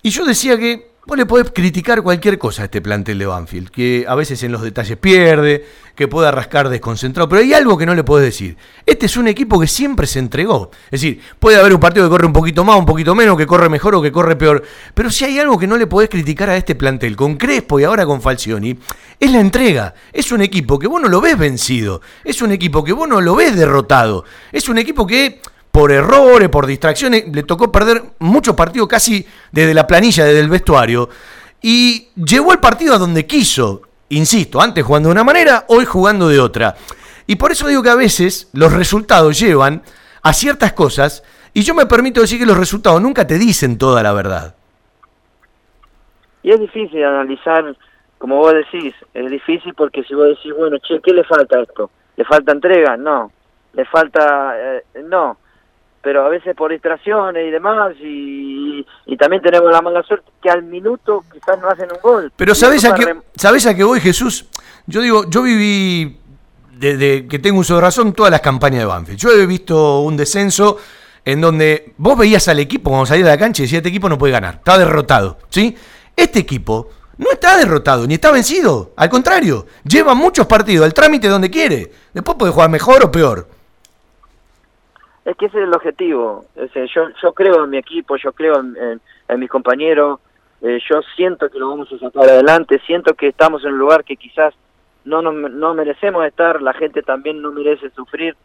Y yo decía que vos le podés criticar cualquier cosa a este plantel de Banfield, que a veces en los detalles pierde, que pueda rascar desconcentrado, pero hay algo que no le podés decir. Este es un equipo que siempre se entregó. Es decir, puede haber un partido que corre un poquito más, un poquito menos, que corre mejor o que corre peor, pero si hay algo que no le podés criticar a este plantel, con Crespo y ahora con Falcioni, es la entrega. Es un equipo que vos no lo ves vencido, es un equipo que vos no lo ves derrotado, es un equipo que por errores, por distracciones, le tocó perder muchos partidos casi desde la planilla, desde el vestuario. Y llevó el partido a donde quiso. Insisto, antes jugando de una manera, hoy jugando de otra. Y por eso digo que a veces los resultados llevan a ciertas cosas. Y yo me permito decir que los resultados nunca te dicen toda la verdad. Y es difícil analizar, como vos decís, es difícil porque si vos decís, bueno, che, ¿qué le falta a esto? ¿Le falta entrega? No. ¿Le falta...? eh, no. Pero a veces por distracciones y demás, y, también tenemos la mala suerte que al minuto quizás no hacen un gol. Pero Y ¿sabes eso a, qué, para rem- ¿sabes a qué voy, Jesús? Yo digo, yo viví, desde que tengo uso de razón, todas las campañas de Banfield. Yo he visto un descenso en donde vos veías al equipo cuando salía de la cancha y decía, este equipo no puede ganar, está derrotado, ¿sí? Este equipo no está derrotado, ni está vencido. Al contrario, lleva muchos partidos al trámite donde quiere. Después puede jugar mejor o peor. Es que ese es el objetivo. Yo, yo creo en mi equipo, yo creo en, mis compañeros, eh, yo siento que lo vamos a sacar adelante, siento que estamos en un lugar que quizás no, nos, no merecemos estar, la gente también no merece sufrir.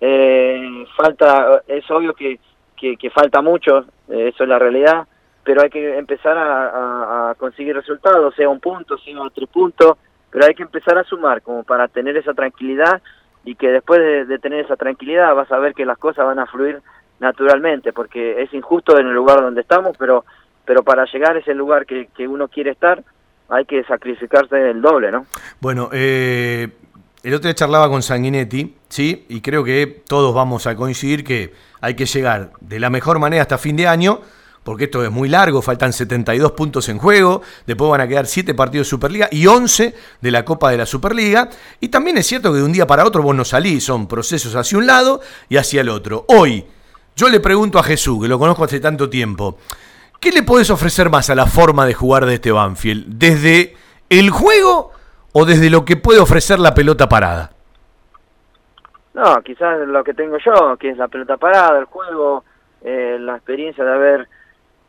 Eh, falta, es obvio que, que, falta mucho, eh, eso es la realidad, pero hay que empezar a, a- a conseguir resultados, sea un punto, sea tres puntos, pero hay que empezar a sumar como para tener esa tranquilidad y que después de, tener esa tranquilidad vas a ver que las cosas van a fluir naturalmente, porque es injusto en el lugar donde estamos, pero pero para llegar a ese lugar que, que uno quiere estar hay que sacrificarse el doble, ¿no? Bueno, eh, el otro día charlaba con Sanguinetti, ¿sí? Y creo que todos vamos a coincidir que hay que llegar de la mejor manera hasta fin de año, porque esto es muy largo, faltan 72 puntos en juego, después van a quedar 7 partidos de Superliga y 11 de la Copa de la Superliga. Y también es cierto que de un día para otro vos no salís, son procesos hacia un lado y hacia el otro. Hoy, yo le pregunto a Jesús, que lo conozco hace tanto tiempo, ¿qué le podés ofrecer más a la forma de jugar de este Banfield? ¿Desde el juego o desde lo que puede ofrecer la pelota parada? No, quizás lo que tengo yo, que es la pelota parada, el juego, eh, la experiencia de haber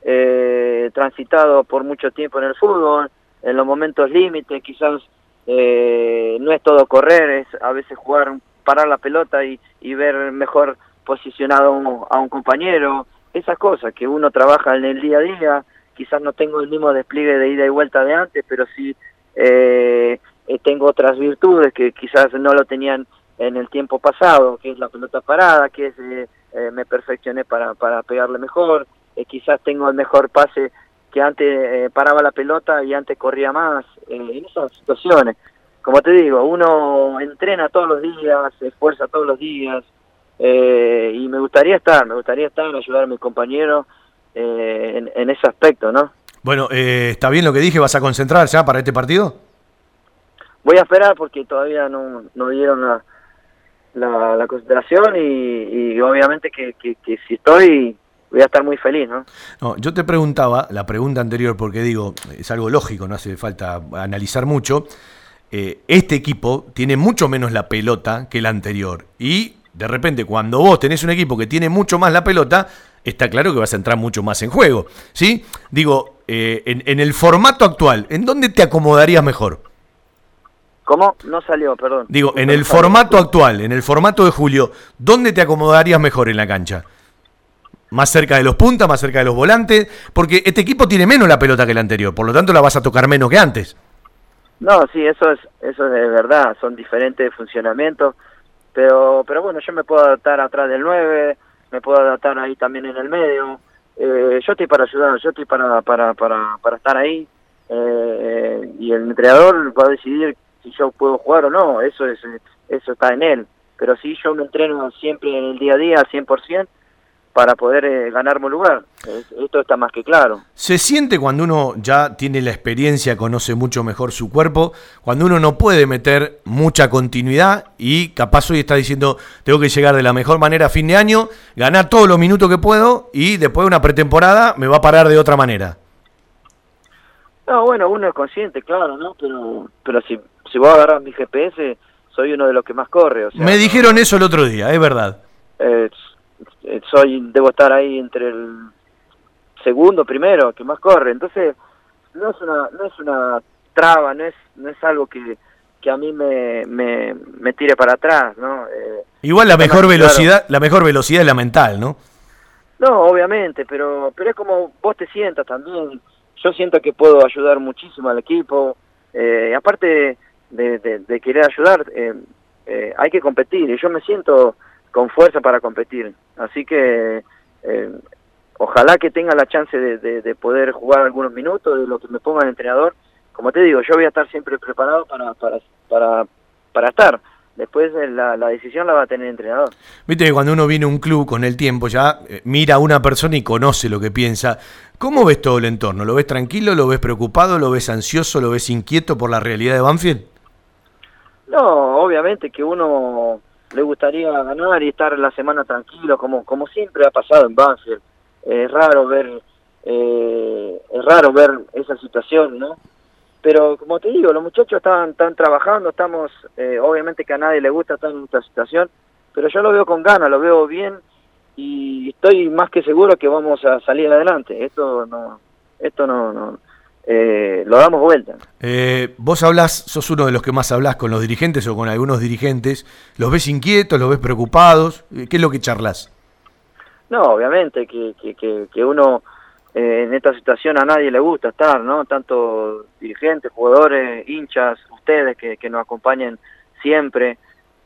eh, transitado por mucho tiempo en el fútbol, en los momentos límites, quizás eh, no es todo correr, es a veces jugar, parar la pelota y, y ver mejor posicionado a un, a un compañero, esas cosas que uno trabaja en el día a día, quizás no tengo el mismo despliegue de ida y vuelta de antes, pero sí eh, eh, tengo otras virtudes que quizás no lo tenían en el tiempo pasado, que es la pelota parada, que es eh, eh, me perfeccioné para, para pegarle mejor, eh, quizás tengo el mejor pase que antes eh, paraba la pelota y antes corría más, eh, en esas situaciones. Como te digo, uno entrena todos los días, se esfuerza todos los días, eh, y me gustaría estar, me gustaría estar, ayudar a mis compañeros eh, en, en ese aspecto, ¿no? Bueno, ¿está bien lo que dije? ¿Vas a concentrar ya para este partido? Voy a esperar porque todavía no, no dieron la, la, la concentración y, y obviamente que, que, que si estoy voy a estar muy feliz, ¿no? No, yo te preguntaba, la pregunta anterior, porque digo, es algo lógico, no hace falta analizar mucho. eh, este equipo tiene mucho menos la pelota que el anterior. Y de repente, cuando vos tenés un equipo que tiene mucho más la pelota, está claro que vas a entrar mucho más en juego. ¿Sí? Digo, eh, en, en el formato actual, ¿en dónde te acomodarías mejor? ¿Cómo? No salió, perdón. Digo, en el formato actual, en el formato de Julio, ¿dónde te acomodarías mejor en la cancha? ¿Más cerca de los puntas, más cerca de los volantes? Porque este equipo tiene menos la pelota que el anterior, por lo tanto la vas a tocar menos que antes. No, sí, eso es eso es verdad, son diferentes funcionamientos, pero pero bueno, yo me puedo adaptar atrás del 9, me puedo adaptar ahí también en el medio. Eh, yo estoy para ayudar, yo estoy para para para, para estar ahí eh, y el entrenador va a decidir si yo puedo jugar o no, eso es eso está en él, pero sí yo me entreno siempre en el día a día al 100% para poder eh, ganarme un lugar. Es- esto está más que claro. Se siente cuando uno ya tiene la experiencia, conoce mucho mejor su cuerpo, cuando uno no puede meter mucha continuidad y capaz hoy está diciendo, tengo que llegar de la mejor manera a fin de año, ganar todos los minutos que puedo y después de una pretemporada me va a parar de otra manera. No, bueno, uno es consciente, claro, ¿no? Pero, pero si, si vos agarras mi GPS, soy uno de los que más corre, o sea, Me dijeron eso el otro día, es verdad. eh, soy, debo estar ahí entre el segundo, primero, que más corre, entonces no es una, no es una traba, no es, no es algo que, que a mí me, me, me tire para atrás, ¿no? Eh, Igual la mejor claro. velocidad, la mejor velocidad es la mental, ¿no? No, obviamente, pero pero es como vos te sientas también. Yo siento que puedo ayudar muchísimo al equipo. Eh, aparte de, de- de querer ayudar, eh, eh, hay que competir y yo me siento con fuerza para competir. Así que eh, ojalá que tenga la chance de, de- de poder jugar algunos minutos de lo que me ponga el entrenador. Como te digo, yo voy a estar siempre preparado para para para, para estar. después eh, la, la decisión la va a tener el entrenador. Viste que cuando uno viene a un club con el tiempo ya eh, mira a una persona y conoce lo que piensa. ¿Cómo ves todo el entorno? ¿Lo ves tranquilo? ¿Lo ves preocupado? ¿Lo ves ansioso? ¿Lo ves inquieto por la realidad de Banfield? No, obviamente que uno le gustaría ganar y estar la semana tranquilo, como, como siempre ha pasado en Banfield. Es raro ver, eh, es raro ver esa situación, ¿no? Pero como te digo, los muchachos están, están trabajando, estamos, eh, obviamente que a nadie le gusta estar en esta situación, pero yo lo veo con ganas, lo veo bien y estoy más que seguro que vamos a salir adelante. Esto no, esto no, no eh, lo damos vuelta. Eh, vos hablas, sos uno de los que más hablas con los dirigentes o con algunos dirigentes. ¿Los ves inquietos, los ves preocupados? Eh, ¿Qué es lo que charlas? No, obviamente que, que, que, uno eh, en esta situación a nadie le gusta estar, ¿no? Tanto dirigentes, jugadores, hinchas, ustedes que, que nos acompañen siempre.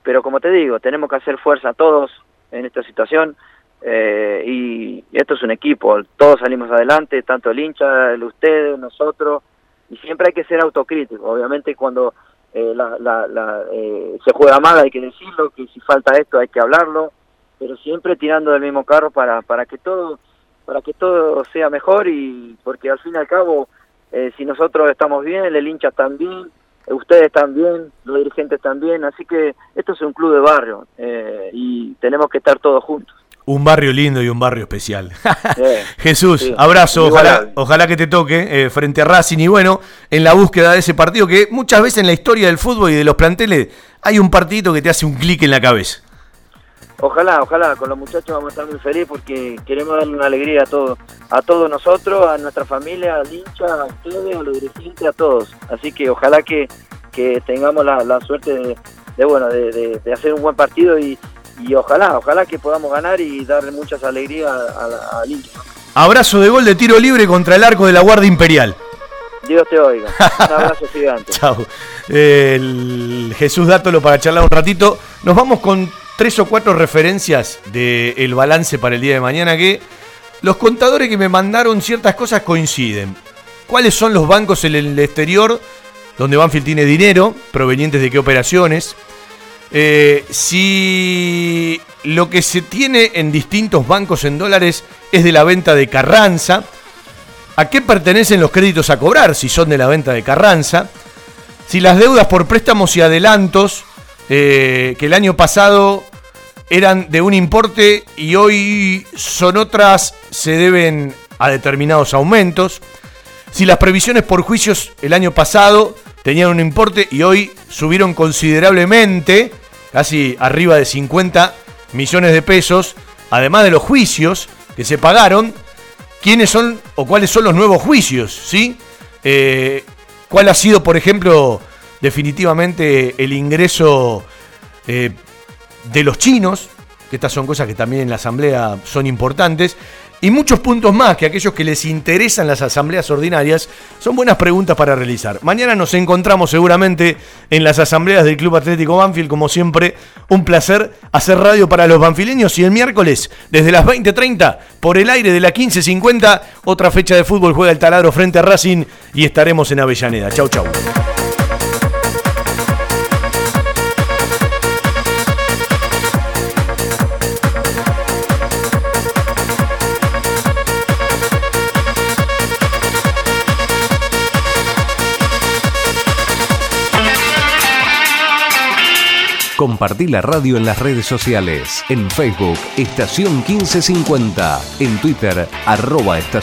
Pero como te digo, tenemos que hacer fuerza todos en esta situación. Eh, y esto es un equipo, todos salimos adelante, tanto el hincha, el ustedes, nosotros, y siempre hay que ser autocrítico. Obviamente cuando eh, la, la, eh, se juega mal hay que decirlo, que si falta esto hay que hablarlo, pero siempre tirando del mismo carro para, para que todo para que todo sea mejor y porque al fin y al cabo si nosotros estamos bien, el hincha también, ustedes también, los dirigentes también, así que esto es un club de barrio y tenemos que estar todos juntos. Un barrio lindo y un barrio especial. (laughs) Jesús, abrazo, ojalá, ojalá que te toque eh, frente a Racing y bueno, en la búsqueda de ese partido que muchas veces en la historia del fútbol y de los planteles hay un partidito que te hace un clic en la cabeza. Ojalá, ojalá, con los muchachos vamos a estar muy felices porque queremos darle una alegría a todos, a todos nosotros, a nuestra familia, al hincha, a ustedes, a los dirigentes, a todos. Así que ojalá que, que tengamos la, suerte de, bueno, de hacer un buen partido y, y ojalá, ojalá que podamos ganar y darle muchas alegrías al hincha. Abrazo de gol de tiro libre contra el arco de la Guardia Imperial. Dios te oiga. (laughs) Un abrazo gigante. Chao. Jesús Dátolo para charlar un ratito. Nos vamos con tres o cuatro referencias del balance para el día de mañana que los contadores que me mandaron ciertas cosas coinciden. ¿Cuáles son los bancos en el exterior donde Banfield tiene dinero, provenientes de qué operaciones? Eh, si lo que se tiene en distintos bancos en dólares es de la venta de Carranza, ¿a qué pertenecen los créditos a cobrar si son de la venta de Carranza? Si las deudas por préstamos y adelantos, eh, que el año pasado eran de un importe y hoy son otras, se deben a determinados aumentos. Si las previsiones por juicios el año pasado tenían un importe y hoy subieron considerablemente, casi arriba de 50 millones de pesos, además de los juicios que se pagaron, quiénes son o cuáles son los nuevos juicios, ¿sí? Eh, ¿Cuál ha sido, por ejemplo, definitivamente el ingreso eh, de los chinos? Que estas son cosas que también en la Asamblea son importantes y muchos puntos más que aquellos que les interesan las asambleas ordinarias son buenas preguntas para realizar. Mañana nos encontramos seguramente en las asambleas del Club Atlético Banfield, como siempre, un placer hacer radio para los banfileños y el miércoles desde las 20:30 por el aire de la 15:50 otra fecha de fútbol juega el Taladro frente a Racing y estaremos en Avellaneda. Chau chau. Compartí la radio en las redes sociales. En Facebook, Estación 1550. En Twitter, arroba Estación.